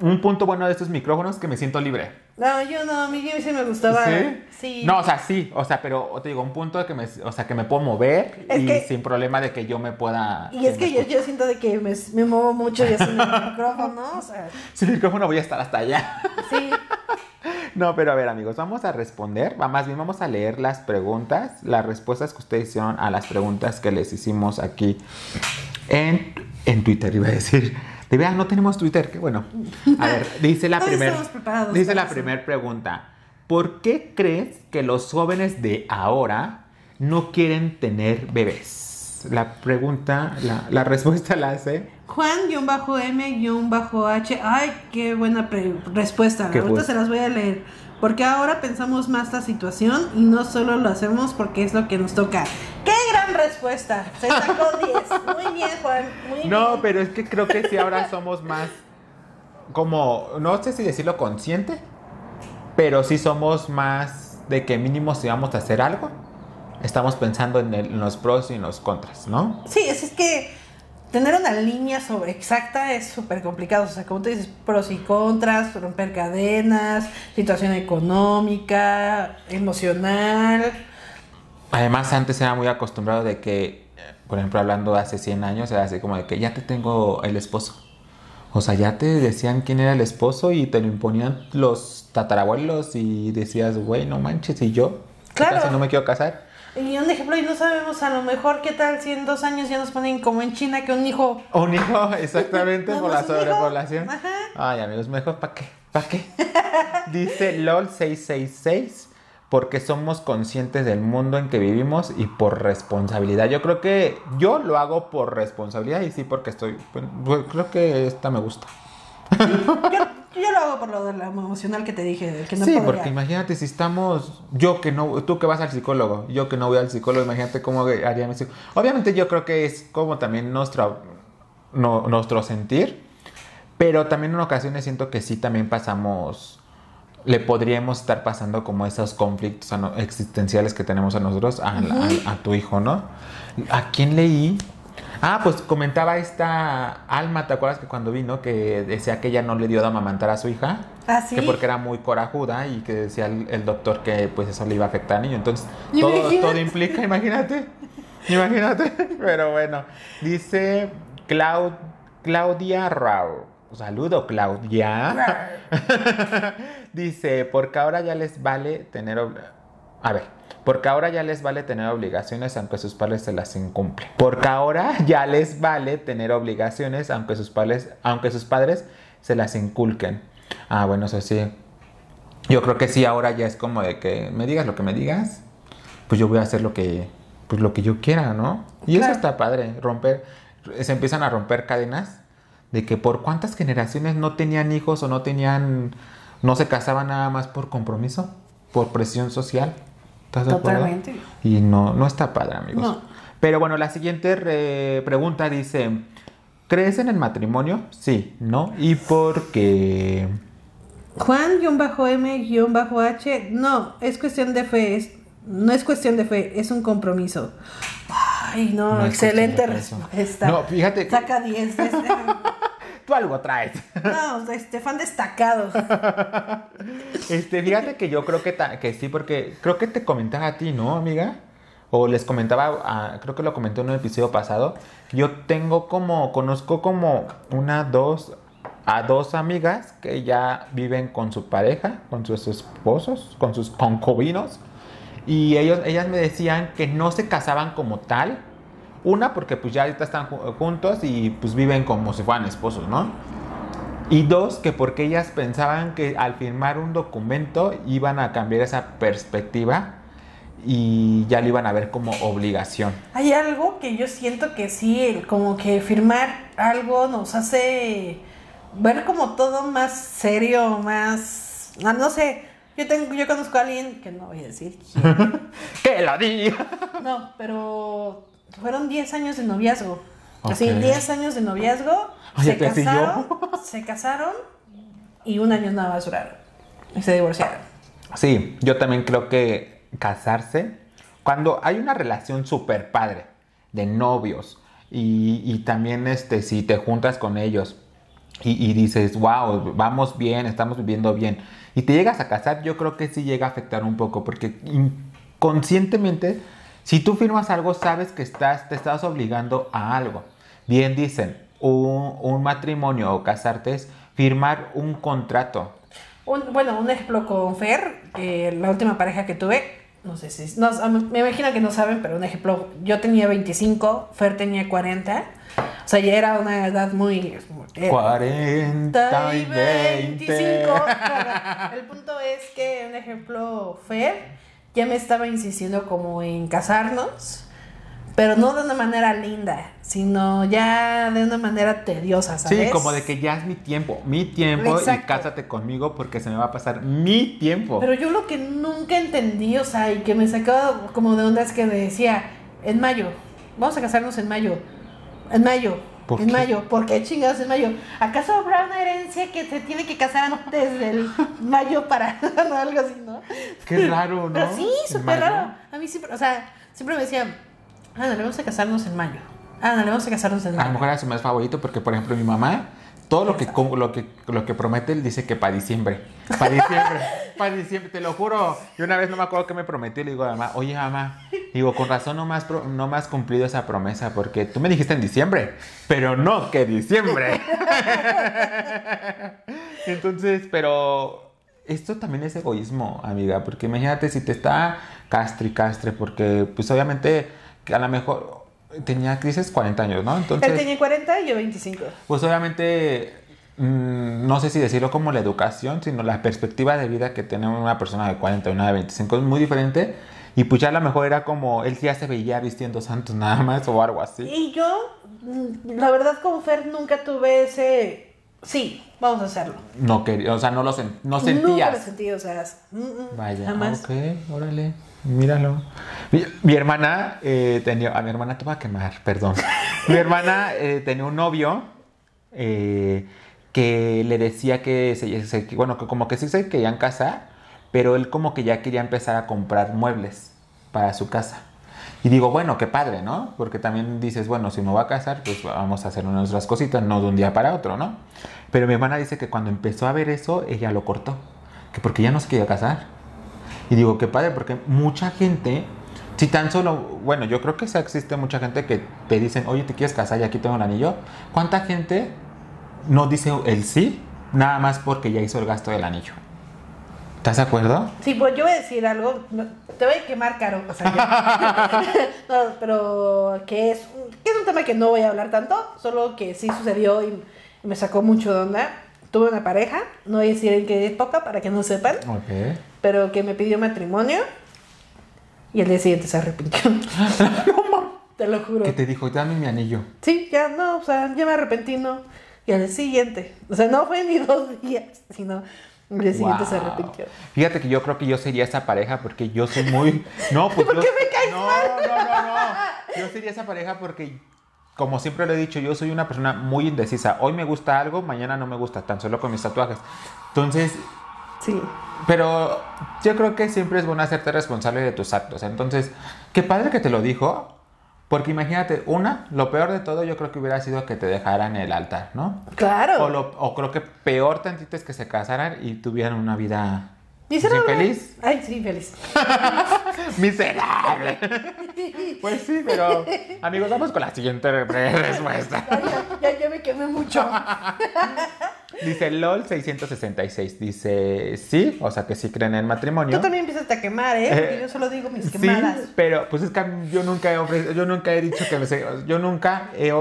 Speaker 2: Un punto bueno de estos micrófonos que me siento libre.
Speaker 1: No, yo no, a mí sí me gustaba.
Speaker 2: ¿Sí?
Speaker 1: Sí.
Speaker 2: No, o sea, sí, o sea, pero te digo, un punto de que me, o sea, que me puedo mover
Speaker 1: Es
Speaker 2: y
Speaker 1: que-
Speaker 2: sin problema de que yo me pueda.
Speaker 1: Y es que yo, yo siento de que me, me muevo mucho y así en el micrófono, o sea,
Speaker 2: Sin micrófono voy a estar hasta allá.
Speaker 1: sí.
Speaker 2: No, pero a ver, amigos, vamos a responder. va, Más bien vamos a leer las preguntas, las respuestas que ustedes hicieron a las preguntas que les hicimos aquí en, en Twitter, iba a decir. De verdad, no tenemos Twitter, qué bueno. A ver, dice la primera. Dice la primera pregunta. ¿Por qué crees que los jóvenes de ahora no quieren tener bebés? La pregunta, la, la respuesta la hace.
Speaker 1: Juan-M-H. Ay, qué buena respuesta.
Speaker 2: Qué
Speaker 1: Ahorita se las voy a leer. Porque ahora pensamos más la situación y no solo lo hacemos porque es lo que nos toca. ¡Qué gran respuesta! Se sacó 10. Muy bien, Juan. Muy
Speaker 2: No,
Speaker 1: bien.
Speaker 2: pero es que creo que sí ahora somos más como, no sé si decirlo consciente, pero sí somos más de que mínimo si vamos a hacer algo, estamos pensando en, el- en los pros y en los contras, ¿no?
Speaker 1: Sí, es, es que tener una línea sobre exacta es súper complicado. O sea, como tú dices, pros y contras, romper cadenas, situación económica, emocional.
Speaker 2: Además antes era muy acostumbrado de que, por ejemplo, hablando de hace 100 años, era así como de que ya te tengo el esposo. O sea, ya te decían quién era el esposo y te lo imponían los tatarabuelos y decías, güey, no manches, ¿y yo? ¿Qué
Speaker 1: Claro.
Speaker 2: no me quiero casar?
Speaker 1: Y un ejemplo, y no sabemos a lo mejor qué tal si en dos años ya nos ponen como en China que un hijo.
Speaker 2: Un hijo, exactamente, por la sobrepoblación.
Speaker 1: Ajá.
Speaker 2: Ay, amigos, mejor para qué, para qué. Dice LOL666, porque somos conscientes del mundo en que vivimos y por responsabilidad. Yo creo que yo lo hago por responsabilidad y sí porque estoy, pues, creo que esta me gusta.
Speaker 1: yo lo hago por lo de la emocional que te dije, del que no
Speaker 2: sí,
Speaker 1: podría.
Speaker 2: porque imagínate si estamos, yo que no, tú que vas al psicólogo, yo que no voy al psicólogo, imagínate cómo haría mi psicólogo. Obviamente yo creo que es como también nuestra, no- nuestro sentir, pero también en ocasiones siento que sí también pasamos, le podríamos estar pasando como esos conflictos existenciales que tenemos a nosotros, a, a- a tu hijo, ¿no? ¿A quién leí? Ah, pues comentaba esta Alma, ¿te acuerdas que cuando vino que decía que ella no le dio de amamantar a su hija?
Speaker 1: Ah, sí.
Speaker 2: Que porque era muy corajuda y que decía el, el doctor que pues eso le iba a afectar al niño. Entonces, todo, todo implica, imagínate. Imagínate. Pero bueno, dice Clau- Claudia Rao. Saludo, Claudia. dice, porque ahora ya les vale tener... A ver, porque ahora ya les vale tener obligaciones aunque sus padres se las incumplen. Porque ahora ya les vale tener obligaciones aunque sus padres, aunque sus padres se las inculquen. Ah, bueno, eso sí. Yo creo que sí, ahora ya es como de que me digas lo que me digas, pues yo voy a hacer lo que, pues lo que yo quiera, ¿no? Y
Speaker 1: Claro.
Speaker 2: eso está padre, romper, se empiezan a romper cadenas de que por cuántas generaciones no tenían hijos o no tenían, no se casaban nada más por compromiso, por presión social. ¿Estás de acuerdo?
Speaker 1: Totalmente.
Speaker 2: Y no, no está padre, amigos.
Speaker 1: No.
Speaker 2: Pero bueno, la siguiente re- pregunta dice, ¿crees en el matrimonio? Sí, ¿no? ¿Y por qué?
Speaker 1: Juan-M-H, no, es cuestión de fe, es- no es cuestión de fe, es un compromiso. Ay, no, excelente respuesta.
Speaker 2: No, fíjate
Speaker 1: Saca 10 de este.
Speaker 2: Tú algo traes.
Speaker 1: No, este fan destacado.
Speaker 2: Este, fíjate que yo creo que, que sí, porque creo que te comentaba a ti, ¿no, amiga? O les comentaba, a- creo que lo comenté en un episodio pasado, yo tengo como, conozco como una, dos, a dos amigas que ya viven con su pareja, con sus esposos, con sus concubinos, y ellos, ellas me decían que no se casaban como tal, una porque pues ya ahorita están ju- juntos y pues viven como si fueran esposos, ¿no? Y dos, que porque ellas pensaban que al firmar un documento iban a cambiar esa perspectiva y ya lo iban a ver como obligación.
Speaker 1: Hay algo que yo siento que sí, como que firmar algo nos hace ver como todo más serio, más... ah, No sé, yo, tengo, yo conozco a alguien, que no voy a decir quién,
Speaker 2: ¡Que lo diga!
Speaker 1: no, pero fueron 10 años de noviazgo. Así,
Speaker 2: Ok.
Speaker 1: 10 años de noviazgo,
Speaker 2: Oye,
Speaker 1: se
Speaker 2: ¿te siguió?
Speaker 1: casaron, se casaron y un año nada más duraron. Y se divorciaron.
Speaker 2: Sí, yo también creo que casarse, cuando hay una relación súper padre de novios y, y también este, si te juntas con ellos y, y dices, wow, vamos bien, estamos viviendo bien, y te llegas a casar, yo creo que sí llega a afectar un poco, porque inconscientemente, si tú firmas algo, sabes que estás, te estás obligando a algo. Bien dicen, un, un matrimonio o casarte es firmar un contrato.
Speaker 1: Un- bueno, un ejemplo con Fer, la última pareja que tuve, no sé si, no, me imagino que no saben, pero un ejemplo, yo tenía 25, Fer tenía 40, o sea, ya era una edad muy... eh,
Speaker 2: 40 y 20.
Speaker 1: 25. Bueno, el punto es que, un ejemplo, Fer ya me estaba insistiendo como en casarnos, pero no de una manera linda, sino ya de una manera tediosa, ¿sabes?
Speaker 2: Sí, como de que ya es mi tiempo, mi tiempo y cásate conmigo porque se me va a pasar mi tiempo.
Speaker 1: Pero yo lo que nunca entendí, o sea, y que me sacaba como de onda es que me decía, en mayo, vamos a casarnos en mayo, en mayo,
Speaker 2: ¿Por
Speaker 1: en
Speaker 2: qué?
Speaker 1: mayo, ¿por qué chingados en mayo? ¿Acaso habrá una herencia que se tiene que casar antes del mayo para no, algo así, no?
Speaker 2: Qué raro, ¿no?
Speaker 1: Pero sí, súper
Speaker 2: mayo.
Speaker 1: raro. A mí siempre, o sea, siempre me decían, ándale, vamos a casarnos en mayo. Ándale, vamos a casarnos en
Speaker 2: A lo
Speaker 1: mayo.
Speaker 2: mejor era su mes favorito porque, por ejemplo, mi mamá, todo lo que, lo que, lo que promete, él dice que para diciembre. Para diciembre, para diciembre, te lo juro. Y una vez no me acuerdo que me prometió y le digo a mamá, oye, mamá, digo, con razón no me, has pro- no me has cumplido esa promesa porque tú me dijiste en diciembre, pero no que diciembre. Entonces, pero esto también es egoísmo, amiga, porque imagínate si te está castre y castre, porque pues obviamente a lo mejor tenía crisis 40 años, ¿no? Entonces,
Speaker 1: Él tenía 40 y yo 25.
Speaker 2: pues obviamente, mm, no sé si decirlo como la educación, sino la perspectiva de vida que tiene una persona de 40 y una de 25 es muy diferente. Y pues ya a lo mejor era como, él ya se veía vistiendo santos nada más o algo así.
Speaker 1: Y yo, mm, la verdad, con Fer nunca tuve ese. Sí, vamos a hacerlo.
Speaker 2: No quería, o sea, no lo sen- no
Speaker 1: Nunca lo
Speaker 2: sentías.
Speaker 1: sentí, o sea, mm,
Speaker 2: Vaya,
Speaker 1: jamás.
Speaker 2: ok, órale, míralo. Mi, mi hermana eh, tenía, a mi hermana te va a quemar, perdón. mi hermana eh, tenía un novio eh, que le decía que, se, se- bueno, que como que sí se querían casar, pero él como que ya quería empezar a comprar muebles para su casa. Y digo, bueno, qué padre, ¿no? Porque también dices, bueno, si me voy a casar, pues vamos a hacer nuestras cositas, no de un día para otro, ¿no? Pero mi hermana dice que cuando empezó a ver eso, ella lo cortó. Que porque ya no se quería casar. Y digo, qué padre, porque mucha gente Si tan solo, bueno, yo creo que existe mucha gente que te dicen, oye, ¿te quieres casar y aquí tengo el anillo? ¿Cuánta gente no dice el sí nada más porque ya hizo el gasto del anillo? ¿Estás de acuerdo?
Speaker 1: Sí, pues yo voy a decir algo, no, te voy a quemar caro, o sea, yo- no, pero que es, un- que es un tema que no voy a hablar tanto, solo que sí sucedió y, me sacó mucho de onda. Tuve una pareja, no voy a decir en qué época para que no sepan, pero que me pidió matrimonio y el día siguiente se arrepintió. te lo juro.
Speaker 2: Que te dijo, dame mi anillo.
Speaker 1: Sí, ya no, o sea, ya me arrepentí, no. Y al siguiente, o sea, no fue ni dos días, sino al día siguiente se
Speaker 2: Wow.
Speaker 1: arrepintió.
Speaker 2: Fíjate que yo creo que yo sería esa pareja porque yo soy muy. No, pues.
Speaker 1: ¿Por
Speaker 2: yo-
Speaker 1: qué me caes
Speaker 2: no, no, no, no. Yo sería esa pareja porque, como siempre lo he dicho, yo soy una persona muy indecisa. Hoy me gusta algo, mañana no me gusta, tan solo con mis tatuajes. Entonces,
Speaker 1: Sí.
Speaker 2: pero yo creo que siempre es bueno hacerte responsable de tus actos. Entonces, qué padre que te lo dijo. Porque imagínate, una, lo peor de todo yo creo que hubiera sido que te dejaran el altar, ¿no?
Speaker 1: Claro.
Speaker 2: O, lo- o creo que peor tantito es que se casaran y tuvieran una vida infeliz.
Speaker 1: Ay, sí, feliz.
Speaker 2: Miserable. Pues sí, pero amigos, vamos con la siguiente re- respuesta.
Speaker 1: Ya, ya, ya me quemé mucho.
Speaker 2: Dice LOL 666. Dice sí, o sea que sí creen en el matrimonio.
Speaker 1: Tú también empiezas a quemar, ¿eh? Porque
Speaker 2: Eh,
Speaker 1: yo solo digo mis
Speaker 2: Sí,
Speaker 1: quemadas.
Speaker 2: pero pues es que yo nunca he ofrecido, yo nunca he dicho que yo nunca he,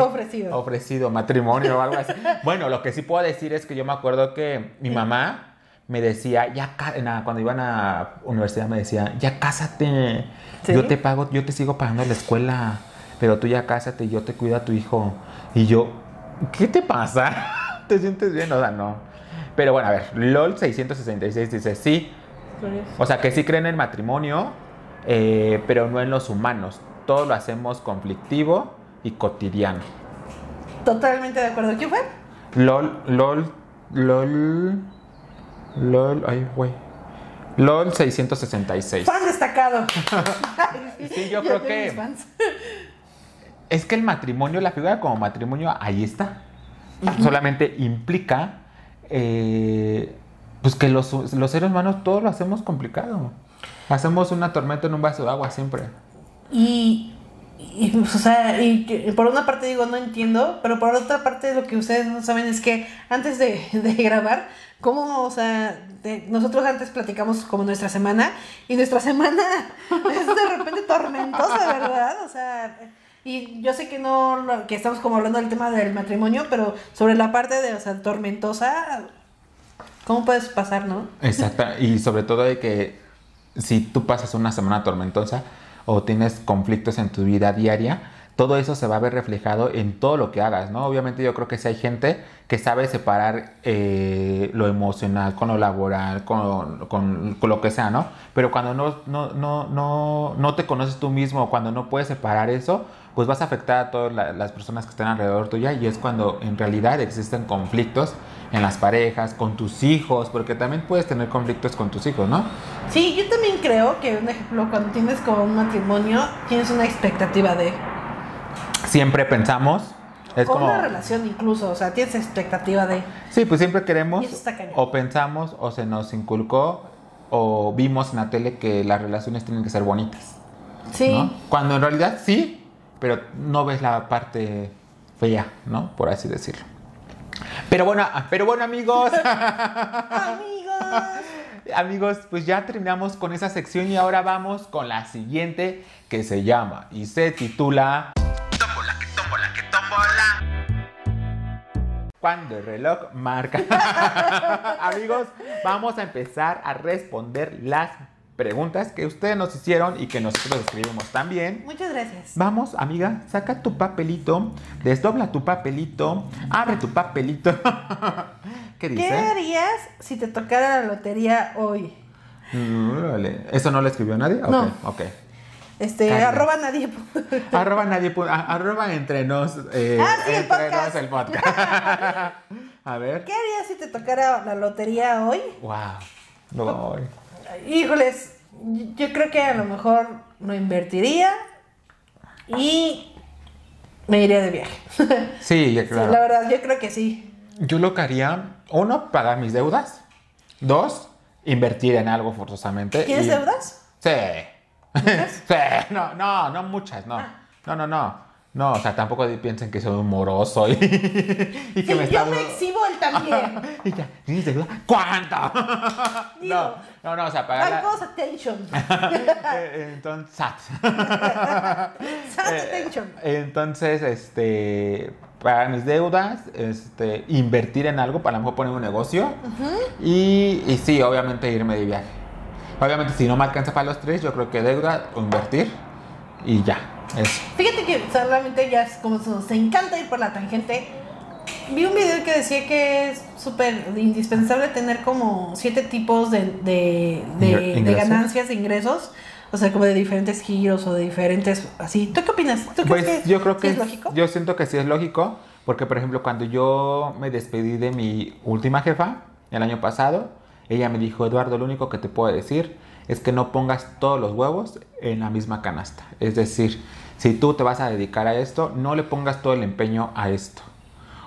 Speaker 1: Ofrecido.
Speaker 2: ofrecido matrimonio o algo así. Bueno, lo que sí puedo decir es que yo me acuerdo que mi mamá me decía, ya na- cuando iban a universidad me decía, ya cásate,
Speaker 1: ¿Sí?
Speaker 2: yo te pago, yo te sigo pagando la escuela, pero tú ya cásate, yo te cuido a tu hijo. Y yo, ¿qué te pasa? ¿Te sientes bien? O sea, no. Pero bueno, a ver, LOL 666 dice, sí, o sea, que sí creen en el matrimonio, eh, pero no en los humanos. Todo lo hacemos conflictivo y cotidiano.
Speaker 1: Totalmente de acuerdo. ¿Quién fue?
Speaker 2: LOL, LOL, LOL, LOL, ay, güey. LOL 666.
Speaker 1: Fan destacado.
Speaker 2: Sí, yo creo que-. Es que el matrimonio, la figura como matrimonio, ahí está. Solamente implica, eh, pues que los, los seres humanos todo lo hacemos complicado. Hacemos una tormenta en un vaso de agua siempre.
Speaker 1: Y, y, pues, o sea, y por una parte digo, no entiendo, pero por otra parte lo que ustedes no saben es que antes de, de grabar, como, o sea, de- nosotros antes platicamos como nuestra semana y nuestra semana es de repente tormentosa, ¿verdad? O sea, y yo sé que no, que estamos como hablando del tema del matrimonio, pero sobre la parte de, o sea, tormentosa, ¿cómo puedes pasar, no?
Speaker 2: Exacto, y sobre todo de que si tú pasas una semana tormentosa o tienes conflictos en tu vida diaria, todo eso se va a ver reflejado en todo lo que hagas, ¿no? Obviamente yo creo que si hay gente que sabe separar eh, lo emocional con lo laboral, con, con- con lo que sea, ¿no? Pero cuando no, no, no, no, no te conoces tú mismo, cuando no puedes separar eso, pues vas a afectar a todas la- las personas que están alrededor tuya y es cuando en realidad existen conflictos en las parejas, con tus hijos, porque también puedes tener conflictos con tus hijos, ¿no?
Speaker 1: Sí, yo también creo que, un ejemplo, cuando tienes como un matrimonio, tienes una expectativa de...
Speaker 2: Siempre pensamos, es
Speaker 1: o
Speaker 2: como...
Speaker 1: una relación incluso, o sea, tienes expectativa de...
Speaker 2: Sí, pues siempre queremos, o pensamos, o se nos inculcó, o vimos en la tele que las relaciones tienen que ser bonitas,
Speaker 1: Sí.
Speaker 2: ¿no? Cuando en realidad sí, pero no ves la parte fea, ¿no? Por así decirlo. Pero bueno, pero bueno amigos,
Speaker 1: Amigos.
Speaker 2: amigos, pues ya terminamos con esa sección y ahora vamos con la siguiente que se llama y se titula Tómbola, que tómbola, que tómbola. Cuando el reloj marca. amigos, vamos a empezar a responder las preguntas que ustedes nos hicieron y que nosotros escribimos también.
Speaker 1: Muchas gracias.
Speaker 2: Vamos, amiga, saca tu papelito, desdobla tu papelito, abre tu papelito. ¿Qué dice?
Speaker 1: ¿Qué harías si te tocara la lotería hoy?
Speaker 2: Mm, órale. ¿Eso no lo escribió nadie? Ok,
Speaker 1: No.
Speaker 2: ok.
Speaker 1: Este, arroba nadie.
Speaker 2: Arroba nadie, arroba entre nos, eh,
Speaker 1: Ah, sí, el
Speaker 2: entre
Speaker 1: podcast.
Speaker 2: nos el podcast. a ver.
Speaker 1: ¿Qué harías si te tocara la lotería hoy?
Speaker 2: Wow. No.
Speaker 1: Híjoles, yo creo que a lo mejor lo invertiría y me iría de viaje.
Speaker 2: Sí, ya
Speaker 1: Sí,
Speaker 2: claro.
Speaker 1: la verdad, yo creo que sí.
Speaker 2: Yo lo que haría, uno, pagar mis deudas. Dos, invertir en algo forzosamente.
Speaker 1: ¿Tienes
Speaker 2: y-
Speaker 1: deudas?
Speaker 2: Sí.
Speaker 1: ¿Muchas?
Speaker 2: Sí, no, no, no muchas, no. No, no, no. No, o sea, tampoco piensen que soy un moroso y, y que
Speaker 1: Sí,
Speaker 2: me
Speaker 1: yo
Speaker 2: está...
Speaker 1: me exhibo él también.
Speaker 2: y ya, ¿tienes ayuda? ¿Cuánto?
Speaker 1: Digo,
Speaker 2: no, no, no, o sea, pagar la...
Speaker 1: Attention.
Speaker 2: Eh, Entonces, SAT.
Speaker 1: Sat
Speaker 2: Eh,
Speaker 1: attention.
Speaker 2: Entonces, este, pagar mis deudas, este, invertir en algo, para a lo mejor poner un negocio y, y sí, obviamente irme de viaje. Obviamente, si no me alcanza para los tres, yo creo que deuda o invertir y ya, eso.
Speaker 1: Fíjate que solamente ya es como nos encanta ir por la tangente. Vi un video que decía que es súper indispensable tener como siete tipos de, de, de- de ganancias, de ingresos. O sea, como de diferentes giros o de diferentes así. ¿Tú qué opinas? ¿Tú
Speaker 2: Pues
Speaker 1: crees que
Speaker 2: yo creo que
Speaker 1: es lógico?
Speaker 2: Yo siento que sí es lógico, porque por ejemplo, cuando yo me despedí de mi última jefa el año pasado, ella me dijo, Eduardo, lo único que te puedo decir es que no pongas todos los huevos en la misma canasta. Es decir, si tú te vas a dedicar a esto, no le pongas todo el empeño a esto.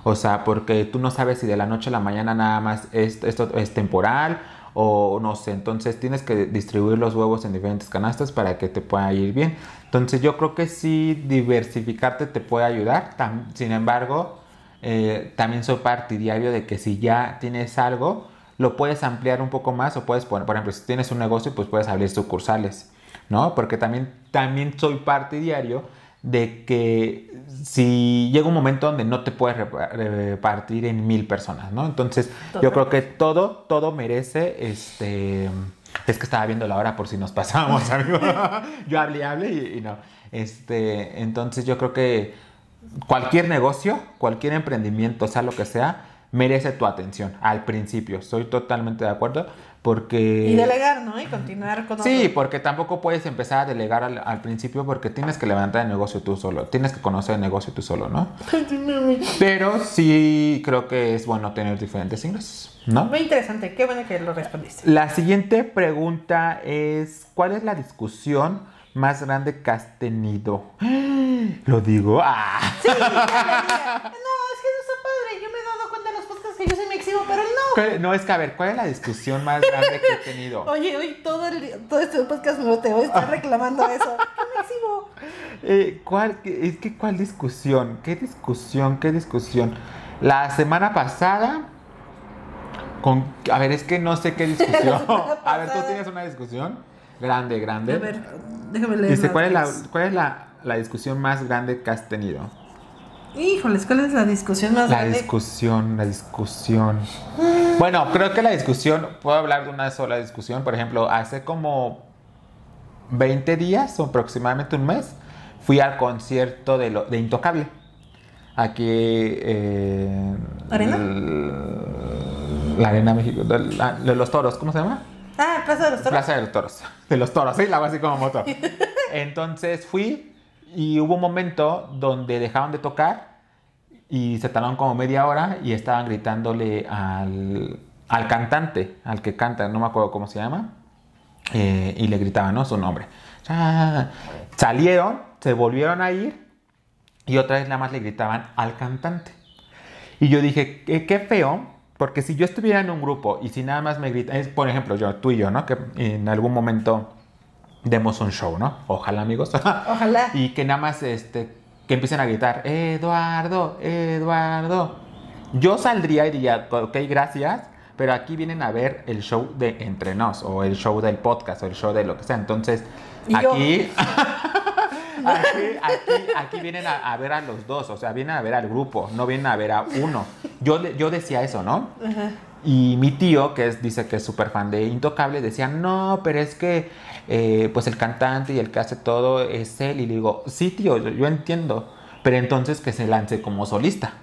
Speaker 2: O sea, porque tú no sabes si de la noche a la mañana nada más es- esto es temporal o no sé. Entonces tienes que distribuir los huevos en diferentes canastas para que te pueda ir bien. Entonces yo creo que sí diversificarte te puede ayudar. Sin embargo, eh, también soy partidario de que si ya tienes algo, lo puedes ampliar un poco más o puedes poner, por ejemplo, si tienes un negocio, pues puedes abrir sucursales, ¿no? Porque también, también soy partidario de que si llega un momento donde no te puedes repa- repartir en mil personas, ¿no? Entonces, yo creo que todo, todo merece, este... Es que estaba viendo la hora por si nos pasamos, amigo. yo hablé, hablé y, y no. Este, entonces yo creo que cualquier negocio, cualquier emprendimiento, sea lo que sea, merece tu atención al principio. Soy totalmente de acuerdo porque...
Speaker 1: Y delegar, ¿no? Y continuar con
Speaker 2: Sí,
Speaker 1: otro.
Speaker 2: porque tampoco puedes empezar a delegar al, al principio porque tienes que levantar el negocio tú solo, tienes que conocer el negocio tú solo, ¿no? Pero sí creo que es bueno tener diferentes ingresos, ¿no?
Speaker 1: Muy interesante. Qué bueno que lo respondiste.
Speaker 2: La siguiente pregunta es, ¿cuál es la discusión más grande que has tenido? Lo digo. Ah.
Speaker 1: Sí, ya diga. No, es que no está padre. Yo me he dado cuenta en los pero no.
Speaker 2: ¿Cuál- No, es que a ver, ¿cuál es la discusión más grande que he tenido?
Speaker 1: Oye, hoy todo, el, todo este podcast me te voy a estar reclamando eso.
Speaker 2: Eh, ¿cuál, es que cuál discusión? ¿Qué discusión? ¿Qué discusión? La semana pasada con a ver, es que no sé qué discusión. A ver, tú tienes una discusión grande, grande.
Speaker 1: A ver, déjame leer.
Speaker 2: Dice, ¿cuál es la cuál es la, la discusión más grande que has tenido?
Speaker 1: Híjoles, ¿cuál es la discusión más
Speaker 2: La
Speaker 1: grande?
Speaker 2: discusión, la discusión. Bueno, creo que la discusión, puedo hablar de una sola discusión. Por ejemplo, hace como 20 días o aproximadamente un mes, fui al concierto de, lo- de Intocable. Aquí eh,
Speaker 1: ¿Arena?
Speaker 2: La Arena México. De, la- de los toros, ¿cómo se llama?
Speaker 1: Ah, Plaza de los Toros.
Speaker 2: Plaza de los Toros. De los Toros, sí, la hago así como moto. Entonces fui y hubo un momento donde dejaron de tocar y se tardaron como media hora y estaban gritándole al, al cantante, al que canta, no me acuerdo cómo se llama, eh, y le gritaban, ¿no? Su nombre. Salieron, se volvieron a ir y otra vez nada más le gritaban al cantante. Y yo dije, qué, qué feo, porque si yo estuviera en un grupo y si nada más me gritan, es por ejemplo yo, tú y yo, ¿no? Que en algún momento demos un show, ¿no? Ojalá, amigos.
Speaker 1: Ojalá.
Speaker 2: y que nada más, este, que empiecen a gritar, Eduardo, Eduardo. Yo saldría y diría, ok, gracias, pero aquí vienen a ver el show de Entre Nos, o el show del podcast, o el show de lo que sea. Entonces, aquí... Aquí, aquí, aquí vienen a, a ver a los dos, o sea, vienen a ver al grupo, no vienen a ver a uno. Yo, le- yo decía eso, ¿no?
Speaker 1: Ajá.
Speaker 2: Y mi tío, que es, dice que es súper fan de Intocable, decía, no, pero es que eh, pues el cantante y el que hace todo es él. Y le digo, sí, tío, yo, entiendo, pero entonces que se lance como solista.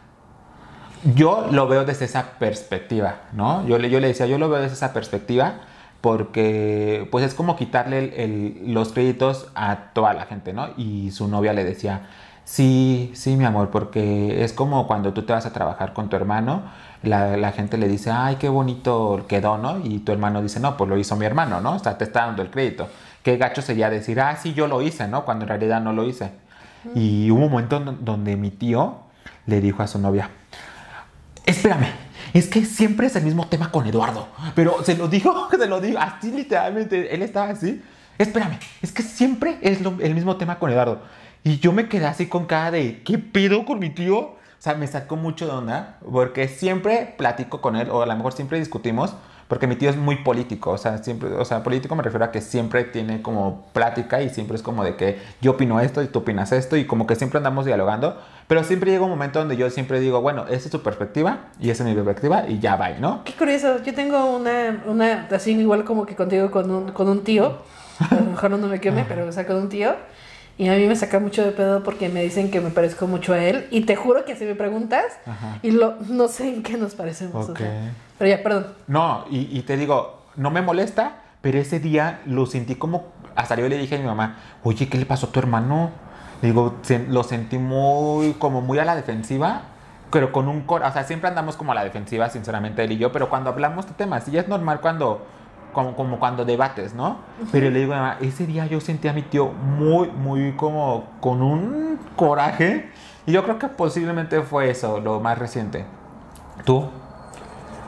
Speaker 2: Yo lo veo desde esa perspectiva, ¿no? Yo le, yo le decía, yo lo veo desde esa perspectiva porque pues es como quitarle el- los créditos a toda la gente, ¿no? Y su novia le decía, sí, sí, mi amor, porque es como cuando tú te vas a trabajar con tu hermano, la, la gente le dice, ay, qué bonito quedó, ¿no? Y tu hermano dice, no, pues lo hizo mi hermano, ¿no? O sea, te está dando el crédito. Qué gacho sería decir, ah, sí, yo lo hice, ¿no? Cuando en realidad no lo hice. Y hubo un momento en donde mi tío le dijo a su novia, Espérame, es que siempre es el mismo tema con Eduardo. Pero se lo digo, se lo digo, así literalmente, él estaba así. espérame, es que siempre es lo- el mismo tema con Eduardo. Y yo me quedé así con cara de, ¿qué pido con mi tío? O sea, me sacó mucho de onda, porque siempre platico con él, o a lo mejor siempre discutimos, porque mi tío es muy político, o sea, siempre, o sea, político me refiero a que siempre tiene como plática y siempre es como de que yo opino esto y tú opinas esto y como que siempre andamos dialogando, pero siempre llega un momento donde yo siempre digo, bueno, esa es tu perspectiva y esa es mi perspectiva y ya va, ¿no?
Speaker 1: Qué curioso, yo tengo una, una así igual como que contigo con un, con un tío, a lo mejor no me queme, pero o sea, con un tío, y a mí me saca mucho de pedo porque me dicen que me parezco mucho a él, y te juro que si me preguntas,
Speaker 2: Ajá.
Speaker 1: y lo, no sé en qué nos parecemos. o
Speaker 2: Ok.
Speaker 1: sea. pero ya, perdón.
Speaker 2: No, y, y te digo, no me molesta, pero ese día lo sentí como, hasta yo le dije a mi mamá, oye, ¿qué le pasó a tu hermano? Digo, "Se- lo sentí muy, como muy a la defensiva, pero con un cor, o sea, siempre andamos como a la defensiva, sinceramente, él y yo, pero cuando hablamos de temas, y es normal cuando, como, como cuando debates, ¿no? Pero le digo a mi mamá, ese día yo sentí a mi tío muy, muy como, con un coraje, y yo creo que posiblemente fue eso, lo más reciente. ¿Tú?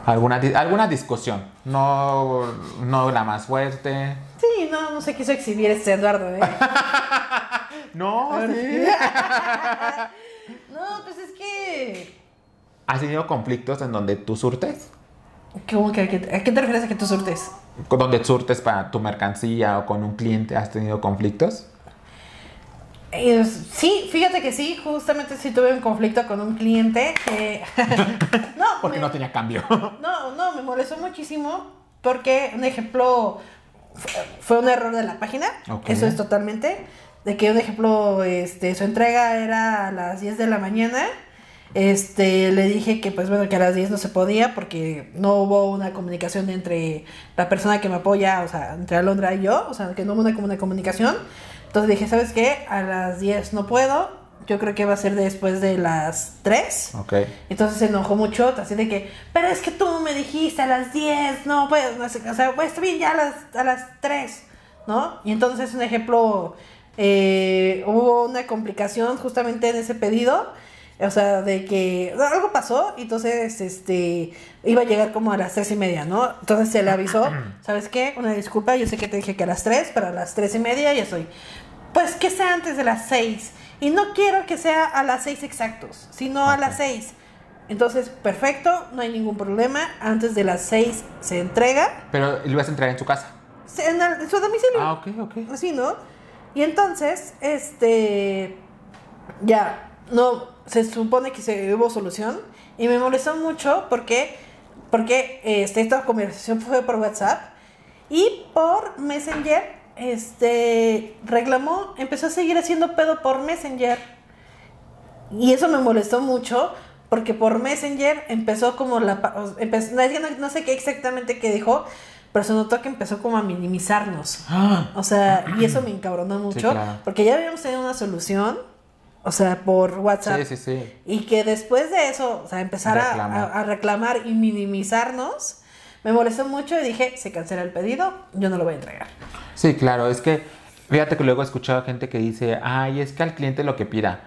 Speaker 2: ¿Alguna, alguna discusión? No, no la más fuerte.
Speaker 1: Sí, no, no se quiso exhibir este Eduardo, ¿eh?
Speaker 2: No, sí.
Speaker 1: no, pues es que...
Speaker 2: ¿Has tenido conflictos en donde tú surtes?
Speaker 1: ¿Cómo que, a qué- ¿A qué te refieres a que tú surtes?
Speaker 2: ¿Con donde surtes para tu mercancía o con un cliente? ¿Has tenido conflictos?
Speaker 1: Eh, sí, fíjate que sí, justamente sí tuve un conflicto con un cliente que... no,
Speaker 2: Porque
Speaker 1: me-
Speaker 2: no tenía cambio.
Speaker 1: No, no, me molestó muchísimo porque, un ejemplo, fu- fue un error de la página, eso es totalmente, de que un ejemplo, este, su entrega era a las 10 de la mañana, este, le dije que pues bueno, que a las 10 no se podía porque no hubo una comunicación entre la persona que me apoya, o sea, entre Alondra y yo, o sea, que no hubo una, una comunicación, entonces dije, ¿sabes qué? A las 10 no puedo, yo creo que va a ser después de las 3.
Speaker 2: ok.
Speaker 1: Entonces se enojó mucho, así de que, pero es que tú me dijiste a las 10, no, pues, no sé, o sea, pues está bien ya a las, a las 3, ¿no? Y entonces, un ejemplo, eh, hubo una complicación justamente en ese pedido, o sea, de que algo pasó, y entonces, este, iba a llegar como a las tres y media, ¿no? Entonces se le avisó, ¿sabes qué? Una disculpa, yo sé que te dije que a las 3, pero a las tres y media ya estoy. Pues que sea antes de las 6. Y no quiero que sea a las 6 exactos, sino a las 6. Entonces, perfecto, no hay ningún problema. Antes de las 6 se entrega
Speaker 2: Pero lo vas a entrar en su casa.
Speaker 1: en, el- en su domicilio.
Speaker 2: Ah, ok, ok.
Speaker 1: Así, ¿no? Y entonces, este. Ya, no. Se supone que se hubo solución. Y me molestó mucho porque. Porque este, esta conversación fue por WhatsApp. Y por Messenger. Este. Reclamó. Empezó a seguir haciendo pedo por Messenger. Y eso me molestó mucho. Porque por Messenger empezó como la. empezó- no, sé qué exactamente qué dijo. Pero se notó que empezó como a minimizarnos.
Speaker 2: Ah,
Speaker 1: O sea, y eso me encabronó mucho,
Speaker 2: claro.
Speaker 1: porque ya habíamos tenido una solución, o sea, por WhatsApp,
Speaker 2: Sí, sí, sí.
Speaker 1: y que después de eso, o sea, empezar a,
Speaker 2: Reclamar.
Speaker 1: a- a reclamar y minimizarnos, me molestó mucho y dije, se cancela el pedido, yo no lo voy a entregar.
Speaker 2: Sí, claro, es que fíjate que luego he escuchado gente que dice, ay, es que al cliente lo que pida.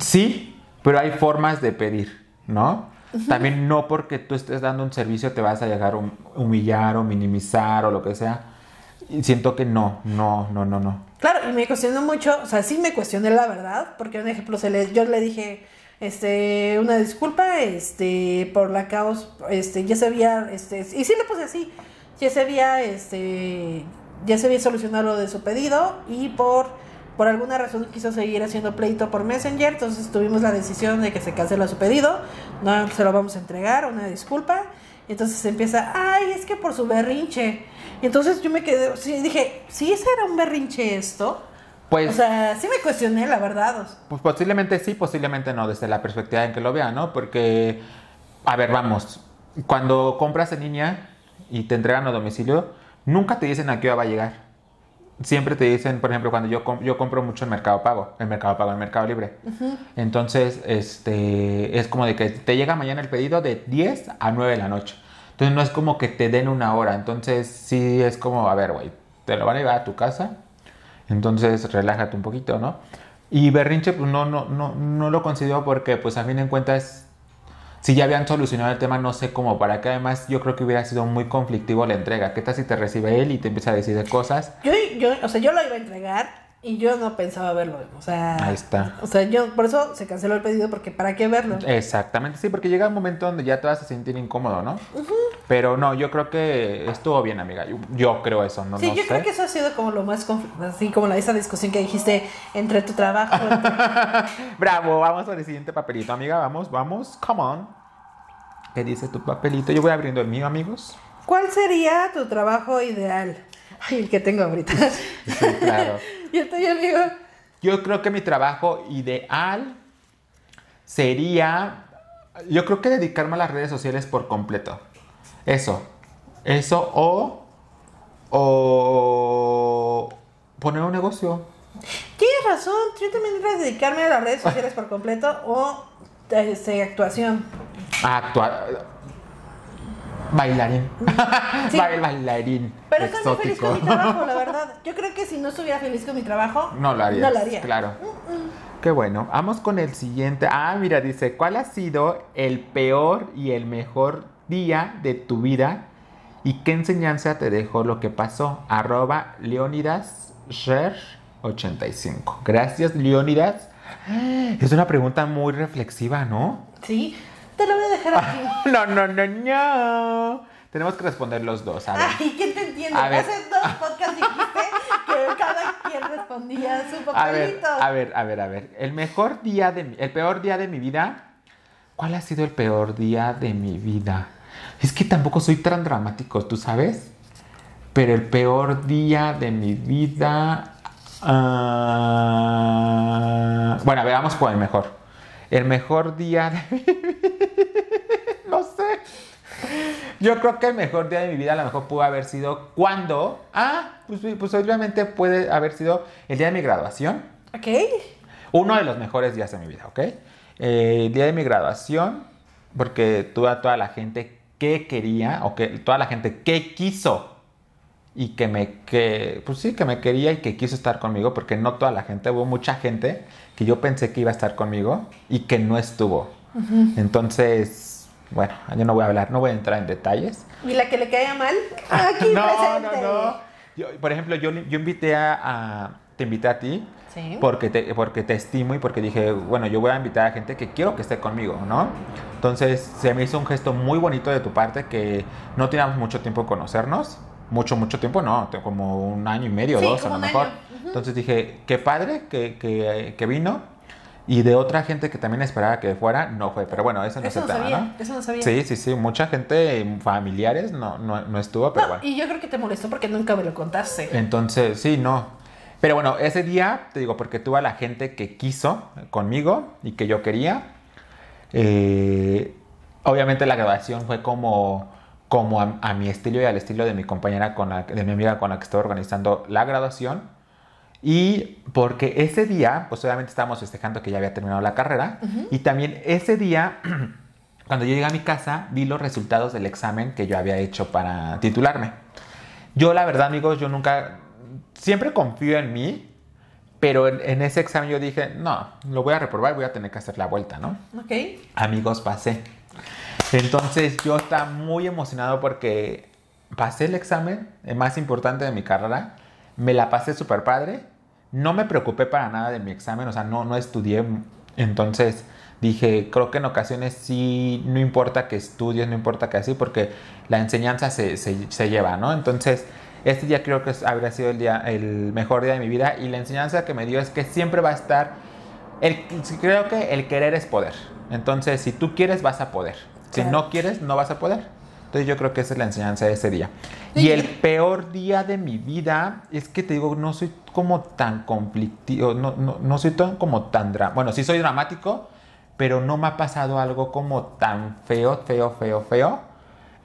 Speaker 2: Sí, pero hay formas de pedir, ¿no? También no porque tú estés dando un servicio te vas a llegar a hum- humillar o minimizar o lo que sea. Y siento que no, no, no, no, no.
Speaker 1: Claro, y me cuestionó mucho, o sea, sí me cuestioné la verdad, porque un ejemplo, se le, yo le dije, este, una disculpa, este, por la caos, este, ya se había, este, y sí le puse así, ya se había, este, ya se había solucionado lo de su pedido y por, por alguna razón quiso seguir haciendo pleito por Messenger, entonces tuvimos la decisión de que se cancela su pedido, no se lo vamos a entregar, una disculpa, y entonces empieza, ay, es que por su berrinche. Y entonces yo me quedé, sí, dije, ¿sí ese era un berrinche esto?
Speaker 2: Pues,
Speaker 1: O sea, sí me cuestioné, la verdad.
Speaker 2: pues posiblemente sí, posiblemente no, desde la perspectiva en que lo vean, ¿no? Porque, a ver, vamos, cuando compras en línea y te entregan a domicilio, nunca te dicen a qué hora va a llegar. Siempre te dicen, por ejemplo, cuando yo, com- yo compro mucho en Mercado Pago, en Mercado Pago, en Mercado Libre. Entonces, este, es como de que te llega mañana el pedido de 10 a 9 de la noche. Entonces, no es como que te den una hora. Entonces, sí es como, a ver, güey, te lo van a llevar a tu casa. Entonces, relájate un poquito, ¿no? Y berrinche, pues no, no, no, no lo considero porque, pues a fin de cuentas, si ya habían solucionado el tema, no sé cómo, para que además yo creo que hubiera sido muy conflictivo la entrega. ¿Qué tal si te recibe él y te empieza a decir de cosas?
Speaker 1: Yo, yo, o sea, yo lo iba a entregar y yo no pensaba verlo. O sea,
Speaker 2: Ahí está.
Speaker 1: O sea, yo, por eso se canceló el pedido, porque ¿para qué verlo?
Speaker 2: Exactamente, sí, porque llega un momento donde ya te vas a sentir incómodo, ¿no? Pero no, yo creo que estuvo bien, amiga. Yo, yo creo eso, no,
Speaker 1: Sí,
Speaker 2: no
Speaker 1: yo
Speaker 2: sé.
Speaker 1: creo que eso ha sido como lo más así como la, esa discusión que dijiste entre tu trabajo. entre-
Speaker 2: Bravo, vamos al siguiente papelito, amiga. Vamos, vamos, come on. ¿Qué dice tu papelito? Yo voy abriendo el mío, amigos.
Speaker 1: ¿Cuál sería tu trabajo ideal? Ay, el que tengo ahorita.
Speaker 2: Sí, claro.
Speaker 1: y el tuyo, amigo.
Speaker 2: Yo creo que mi trabajo ideal sería, yo creo que dedicarme a las redes sociales por completo. Eso, eso o, o poner un negocio.
Speaker 1: Tienes razón, yo también iba a dedicarme a las redes sociales por completo o este, actuación.
Speaker 2: Actuar. Bailarín.
Speaker 1: Sí.
Speaker 2: Bail- Bailarín.
Speaker 1: Pero estoy feliz con mi trabajo, la verdad. Yo creo que si no estuviera feliz con mi trabajo,
Speaker 2: No lo harías.
Speaker 1: No lo haría.
Speaker 2: Claro. Qué bueno. Vamos con el siguiente. Ah, mira, dice, ¿cuál ha sido el peor y el mejor día de tu vida? ¿Y qué enseñanza te dejó lo que pasó? Arroba Leonidas 85. Gracias, Leonidas. Es una pregunta muy reflexiva, ¿no?
Speaker 1: Sí, te lo voy a dejar aquí.
Speaker 2: No, no, no, no. Tenemos que responder los dos. A ver.
Speaker 1: Ay, ¿quién te entiende?
Speaker 2: A ver.
Speaker 1: Hace dos podcasts dijiste que cada quien respondía su
Speaker 2: A ver,
Speaker 1: papelito.
Speaker 2: a ver, a ver, a ver. El mejor día de mi, el peor día de mi vida. ¿Cuál ha sido el peor día de mi vida? Es que tampoco soy tan dramático, ¿tú sabes? Pero el peor día de mi vida. ah, bueno, a ver, vamos con el mejor. El mejor día de mi vida. Yo creo que el mejor día de mi vida a lo mejor pudo haber sido cuando. Ah, pues, pues obviamente puede haber sido el día de mi graduación.
Speaker 1: Ok.
Speaker 2: Uno de los mejores días de mi vida, ¿ok? Eh, el día de mi graduación, porque tuve a toda la gente que quería, o que toda la gente que quiso y que me, que, pues sí, que me quería y que quiso estar conmigo, porque no toda la gente, hubo mucha gente que yo pensé que iba a estar conmigo y que no estuvo. Entonces, bueno, yo no voy a hablar, no voy a entrar en detalles.
Speaker 1: ¿Y la que le caía mal? Aquí
Speaker 2: no,
Speaker 1: presente.
Speaker 2: no, no. Yo, por ejemplo, yo, yo invité a, a- te invité a ti
Speaker 1: Sí.
Speaker 2: porque te, porque te estimo y porque dije, bueno, yo voy a invitar a gente que quiero que esté conmigo, ¿no? Entonces se me hizo un gesto muy bonito de tu parte que no teníamos mucho tiempo de conocernos. Mucho, mucho tiempo, no, como un año y medio,
Speaker 1: Sí,
Speaker 2: dos a lo mejor.
Speaker 1: año.
Speaker 2: Entonces dije, qué padre que, que, que vino. Y de otra gente que también esperaba que fuera, no fue. Pero bueno, eso no
Speaker 1: Eso
Speaker 2: se
Speaker 1: no sabía,
Speaker 2: ¿no?
Speaker 1: eso no sabía.
Speaker 2: Sí, sí, sí. Mucha gente, familiares, no, no, no estuvo, pero
Speaker 1: No,
Speaker 2: bueno.
Speaker 1: y yo creo que te molestó porque nunca me lo contaste.
Speaker 2: Entonces, sí, no. Pero bueno, ese día, te digo, porque tuve a la gente que quiso conmigo y que yo quería. Eh, obviamente la grabación fue como, como a, a mi estilo y al estilo de mi compañera, con la, de mi amiga con la que estaba organizando la graduación. Y porque ese día, pues obviamente estábamos festejando que ya había terminado la carrera. Y también ese día, cuando yo llegué a mi casa, vi los resultados del examen que yo había hecho para titularme. Yo, la verdad, amigos, yo nunca, siempre confío en mí, pero en, en ese examen yo dije, no, lo voy a reprobar, voy a tener que hacer la vuelta, ¿no?
Speaker 1: Ok.
Speaker 2: Amigos, pasé. Entonces yo estaba muy emocionado porque pasé el examen, el más importante de mi carrera, me la pasé súper padre, no me preocupé para nada de mi examen, o sea, no, no estudié, entonces dije, creo que en ocasiones sí, no importa que estudies, no importa que así, porque la enseñanza se, se- se lleva, ¿no? Entonces, este día creo que habría sido el, día, el mejor día de mi vida y la enseñanza que me dio es que siempre va a estar, el, creo que el querer es poder, entonces si tú quieres vas a poder, si
Speaker 1: Claro.
Speaker 2: no quieres no vas a poder. Entonces yo creo que esa es la enseñanza de ese día.
Speaker 1: Sí.
Speaker 2: Y el peor día de mi vida es que te digo, no soy como tan conflictivo, no, no, no soy tan como tan dramático. Bueno, sí soy dramático, pero no me ha pasado algo como tan feo, feo, feo, feo.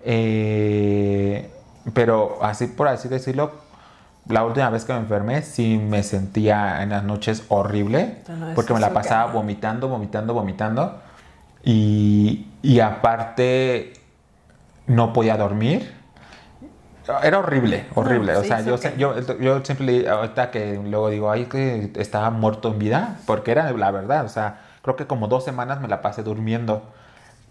Speaker 2: Eh, pero así por así decirlo, la última vez que me enfermé sí me sentía en las noches horrible,
Speaker 1: No, no,
Speaker 2: porque me la pasaba vomitando, vomitando, vomitando. Y, y aparte no podía dormir. Era horrible, horrible.
Speaker 1: No,
Speaker 2: o sea, yo,
Speaker 1: ok.
Speaker 2: se- yo, yo siempre ahorita que luego digo, ay, que estaba muerto en vida, porque era la verdad. O sea, creo que como dos semanas me la pasé durmiendo.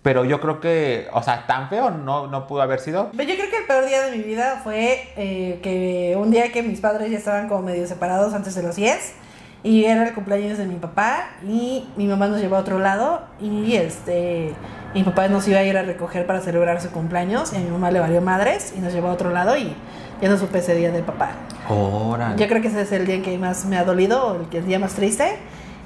Speaker 2: pero yo creo que, o sea, tan feo no, no pudo haber sido.
Speaker 1: Yo creo que el peor día de mi vida fue eh, que un día que mis padres ya estaban como medio separados antes de los 10 y era el cumpleaños de mi papá y mi mamá nos llevó a otro lado y este mi papá nos iba a ir a recoger para celebrar su cumpleaños y a mi mamá le valió madres y nos llevó a otro lado y ya no supe ese día de papá.
Speaker 2: Órale.
Speaker 1: Yo creo que ese es el día en que más me ha dolido, el, el día más triste.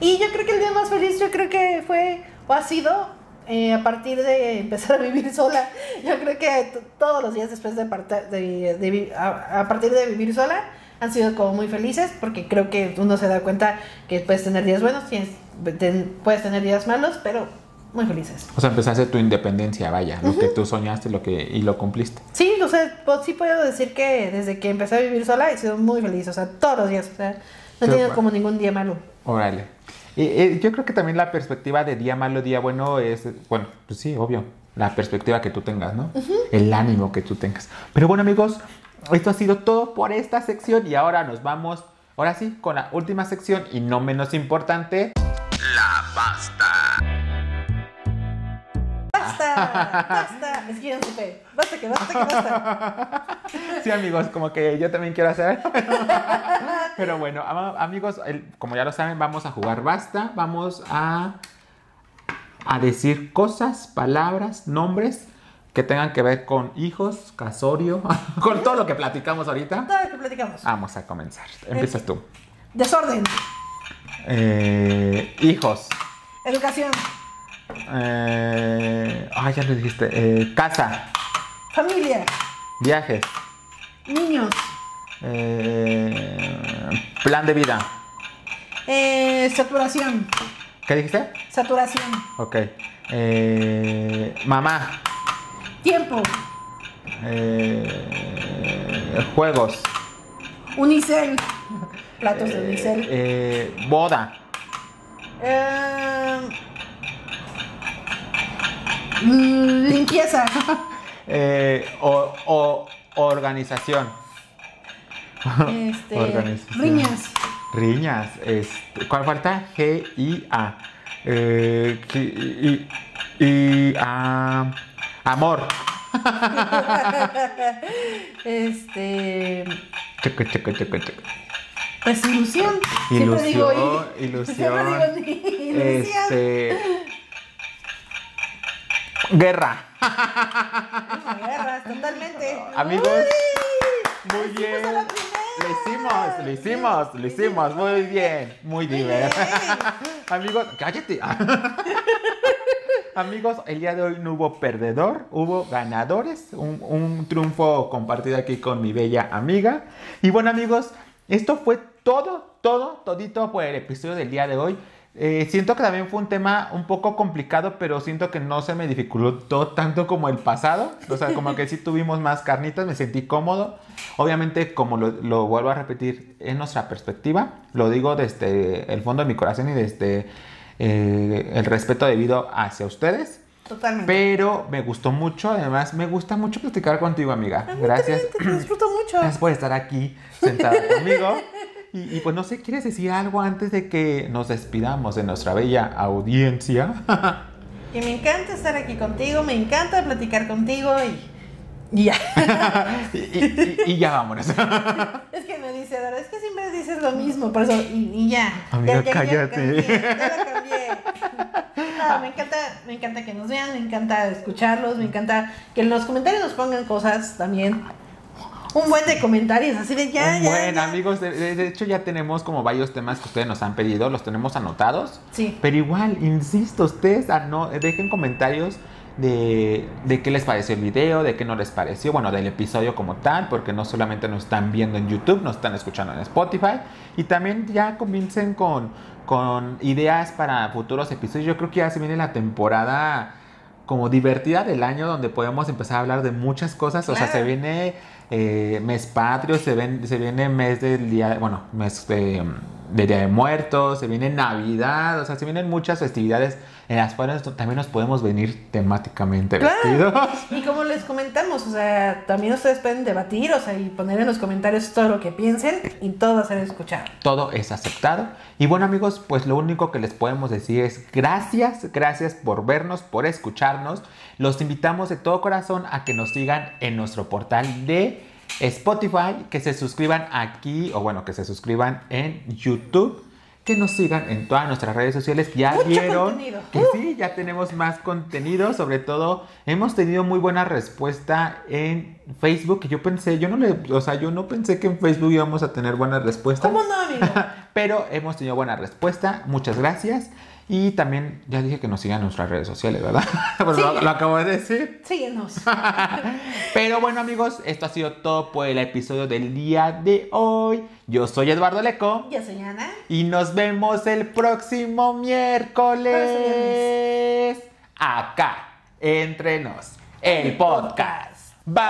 Speaker 1: Y yo creo que el día más feliz, yo creo que fue o ha sido eh, a partir de empezar a vivir sola. Yo creo que todos los días después de, de, de a, a partir de vivir sola han sido como muy felices porque creo que uno se da cuenta que puedes tener días buenos, tienes, puedes tener días malos, pero muy felices.
Speaker 2: O sea, empezaste tu independencia, vaya, lo que tú soñaste lo que, y lo cumpliste.
Speaker 1: Sí, o sea, pues, sí puedo decir que desde que empecé a vivir sola he sido muy feliz, o sea, todos los días, o sea, no he tenido como ningún día malo.
Speaker 2: Órale. Y, eh, yo creo que también la perspectiva de día malo, día bueno es, bueno, pues sí, obvio, la perspectiva que tú tengas, ¿no? El ánimo que tú tengas. Pero bueno, amigos, esto ha sido todo por esta sección y ahora nos vamos, ahora sí, con la última sección y no menos importante, la pasta.
Speaker 1: ¡Basta! ¡Basta! Es que ya no supe. ¡Basta que basta que basta!
Speaker 2: Sí, amigos, como que yo también quiero hacer. Pero bueno, amigos, como ya lo saben, vamos a jugar basta. Vamos a, a decir cosas, palabras, nombres que tengan que ver con hijos, casorio, con todo lo que platicamos ahorita.
Speaker 1: Todo lo que platicamos.
Speaker 2: Vamos a comenzar. Empiezas tú.
Speaker 1: Desorden.
Speaker 2: Eh, hijos.
Speaker 1: Educación.
Speaker 2: Eh, ay, ya lo dijiste. Eh, casa.
Speaker 1: Familia.
Speaker 2: Viajes.
Speaker 1: Niños.
Speaker 2: Eh, plan de vida.
Speaker 1: Eh, saturación.
Speaker 2: ¿Qué dijiste?
Speaker 1: Saturación.
Speaker 2: Ok. Eh, mamá.
Speaker 1: Tiempo.
Speaker 2: Eh, juegos.
Speaker 1: Unicel. Platos de unicel.
Speaker 2: Eh, boda.
Speaker 1: Eh, limpieza.
Speaker 2: Eh, o, o- organización.
Speaker 1: Este,
Speaker 2: Organización.
Speaker 1: riñas.
Speaker 2: Riñas. Este, ¿Cuál falta? G I A. Eh, y- ah, amor.
Speaker 1: este.
Speaker 2: Checo, checo, checo, checo.
Speaker 1: Pues ilusión. Siempre digo
Speaker 2: Ilusión,
Speaker 1: i-
Speaker 2: ilusión.
Speaker 1: Digo i- ilusión.
Speaker 2: Este. Guerra.
Speaker 1: Guerras, totalmente.
Speaker 2: Amigos,
Speaker 1: Uy,
Speaker 2: muy bien. Lo hicimos, lo hicimos, lo hicimos. Muy bien, muy divertido. Amigos, cállate. Amigos, el día de hoy no hubo perdedor, hubo ganadores. Un, un triunfo compartido aquí con mi bella amiga. Y bueno, amigos, esto fue todo, todo, todito por el episodio del día de hoy. Eh, siento que también fue un tema un poco complicado, pero siento que no se me dificultó tanto como el pasado. O sea, como que sí tuvimos más carnitas, me sentí cómodo. Obviamente, como lo, lo vuelvo a repetir, es nuestra perspectiva. Lo digo desde el fondo de mi corazón y desde eh, el respeto debido hacia ustedes.
Speaker 1: Totalmente.
Speaker 2: Pero me gustó mucho, además me gusta mucho platicar contigo, amiga. Gracias.
Speaker 1: Te disfruto mucho.
Speaker 2: Gracias por estar aquí sentada conmigo. Y, y, pues no sé, ¿quieres decir algo antes de que nos despidamos de nuestra bella audiencia?
Speaker 1: Y me encanta estar aquí contigo, me encanta platicar contigo y, y ya.
Speaker 2: y, y- y- y ya vámonos.
Speaker 1: es que me dice Dora, es que siempre dices lo mismo, por eso, y, ya.
Speaker 2: Amiga,
Speaker 1: ya, ya, ya
Speaker 2: cállate.
Speaker 1: cambié, ya lo cambié. No, me encanta, me encanta que nos vean, me encanta escucharlos, me encanta que en los comentarios nos pongan cosas también. Un buen de comentarios, así de ya,
Speaker 2: Un
Speaker 1: ya.
Speaker 2: buen,
Speaker 1: ya.
Speaker 2: amigos, de, de- hecho ya tenemos como varios temas que ustedes nos han pedido, los tenemos anotados.
Speaker 1: Sí.
Speaker 2: Pero igual, insisto, ustedes ah, no, dejen comentarios de, de qué les pareció el video, de qué no les pareció, bueno, del episodio como tal, porque no solamente nos están viendo en YouTube, nos están escuchando en Spotify. Y también ya comiencen con, con ideas para futuros episodios. Yo creo que ya se viene la temporada como divertida del año donde podemos empezar a hablar de muchas cosas. O sea, se viene eh, mes patrio, se, ven, se viene mes del día, bueno, mes de, de Día de Muertos, se viene Navidad, o sea, se vienen muchas festividades en las cuales también nos podemos venir temáticamente vestidos.
Speaker 1: Y como les comentamos, o sea, también ustedes pueden debatir, o sea, y poner en los comentarios todo lo que piensen y todo va a ser escuchado.
Speaker 2: Todo es aceptado. Y bueno amigos, pues lo único que les podemos decir es gracias, gracias por vernos, por escucharnos. Los invitamos de todo corazón a que nos sigan en nuestro portal de Spotify, que se suscriban aquí, o bueno, que se suscriban en YouTube que nos sigan en todas nuestras redes sociales. Ya vieron que uh. sí, ya tenemos más contenido. Sobre todo, hemos tenido muy buena respuesta en Facebook. Yo pensé, yo no le, o sea, yo no pensé que en Facebook íbamos a tener buena respuesta.
Speaker 1: ¿Cómo no, amigo?
Speaker 2: Pero hemos tenido buena respuesta. Muchas gracias. Y también ya dije que nos sigan en nuestras redes sociales, ¿verdad? Pues lo, acabo de decir.
Speaker 1: Síguenos.
Speaker 2: Pero bueno, amigos, esto ha sido todo por el episodio del día de hoy. Yo soy Eduardo Leco.
Speaker 1: Yo soy Ana.
Speaker 2: Y nos vemos el próximo miércoles. Acá, entre nos, el podcast. Bye.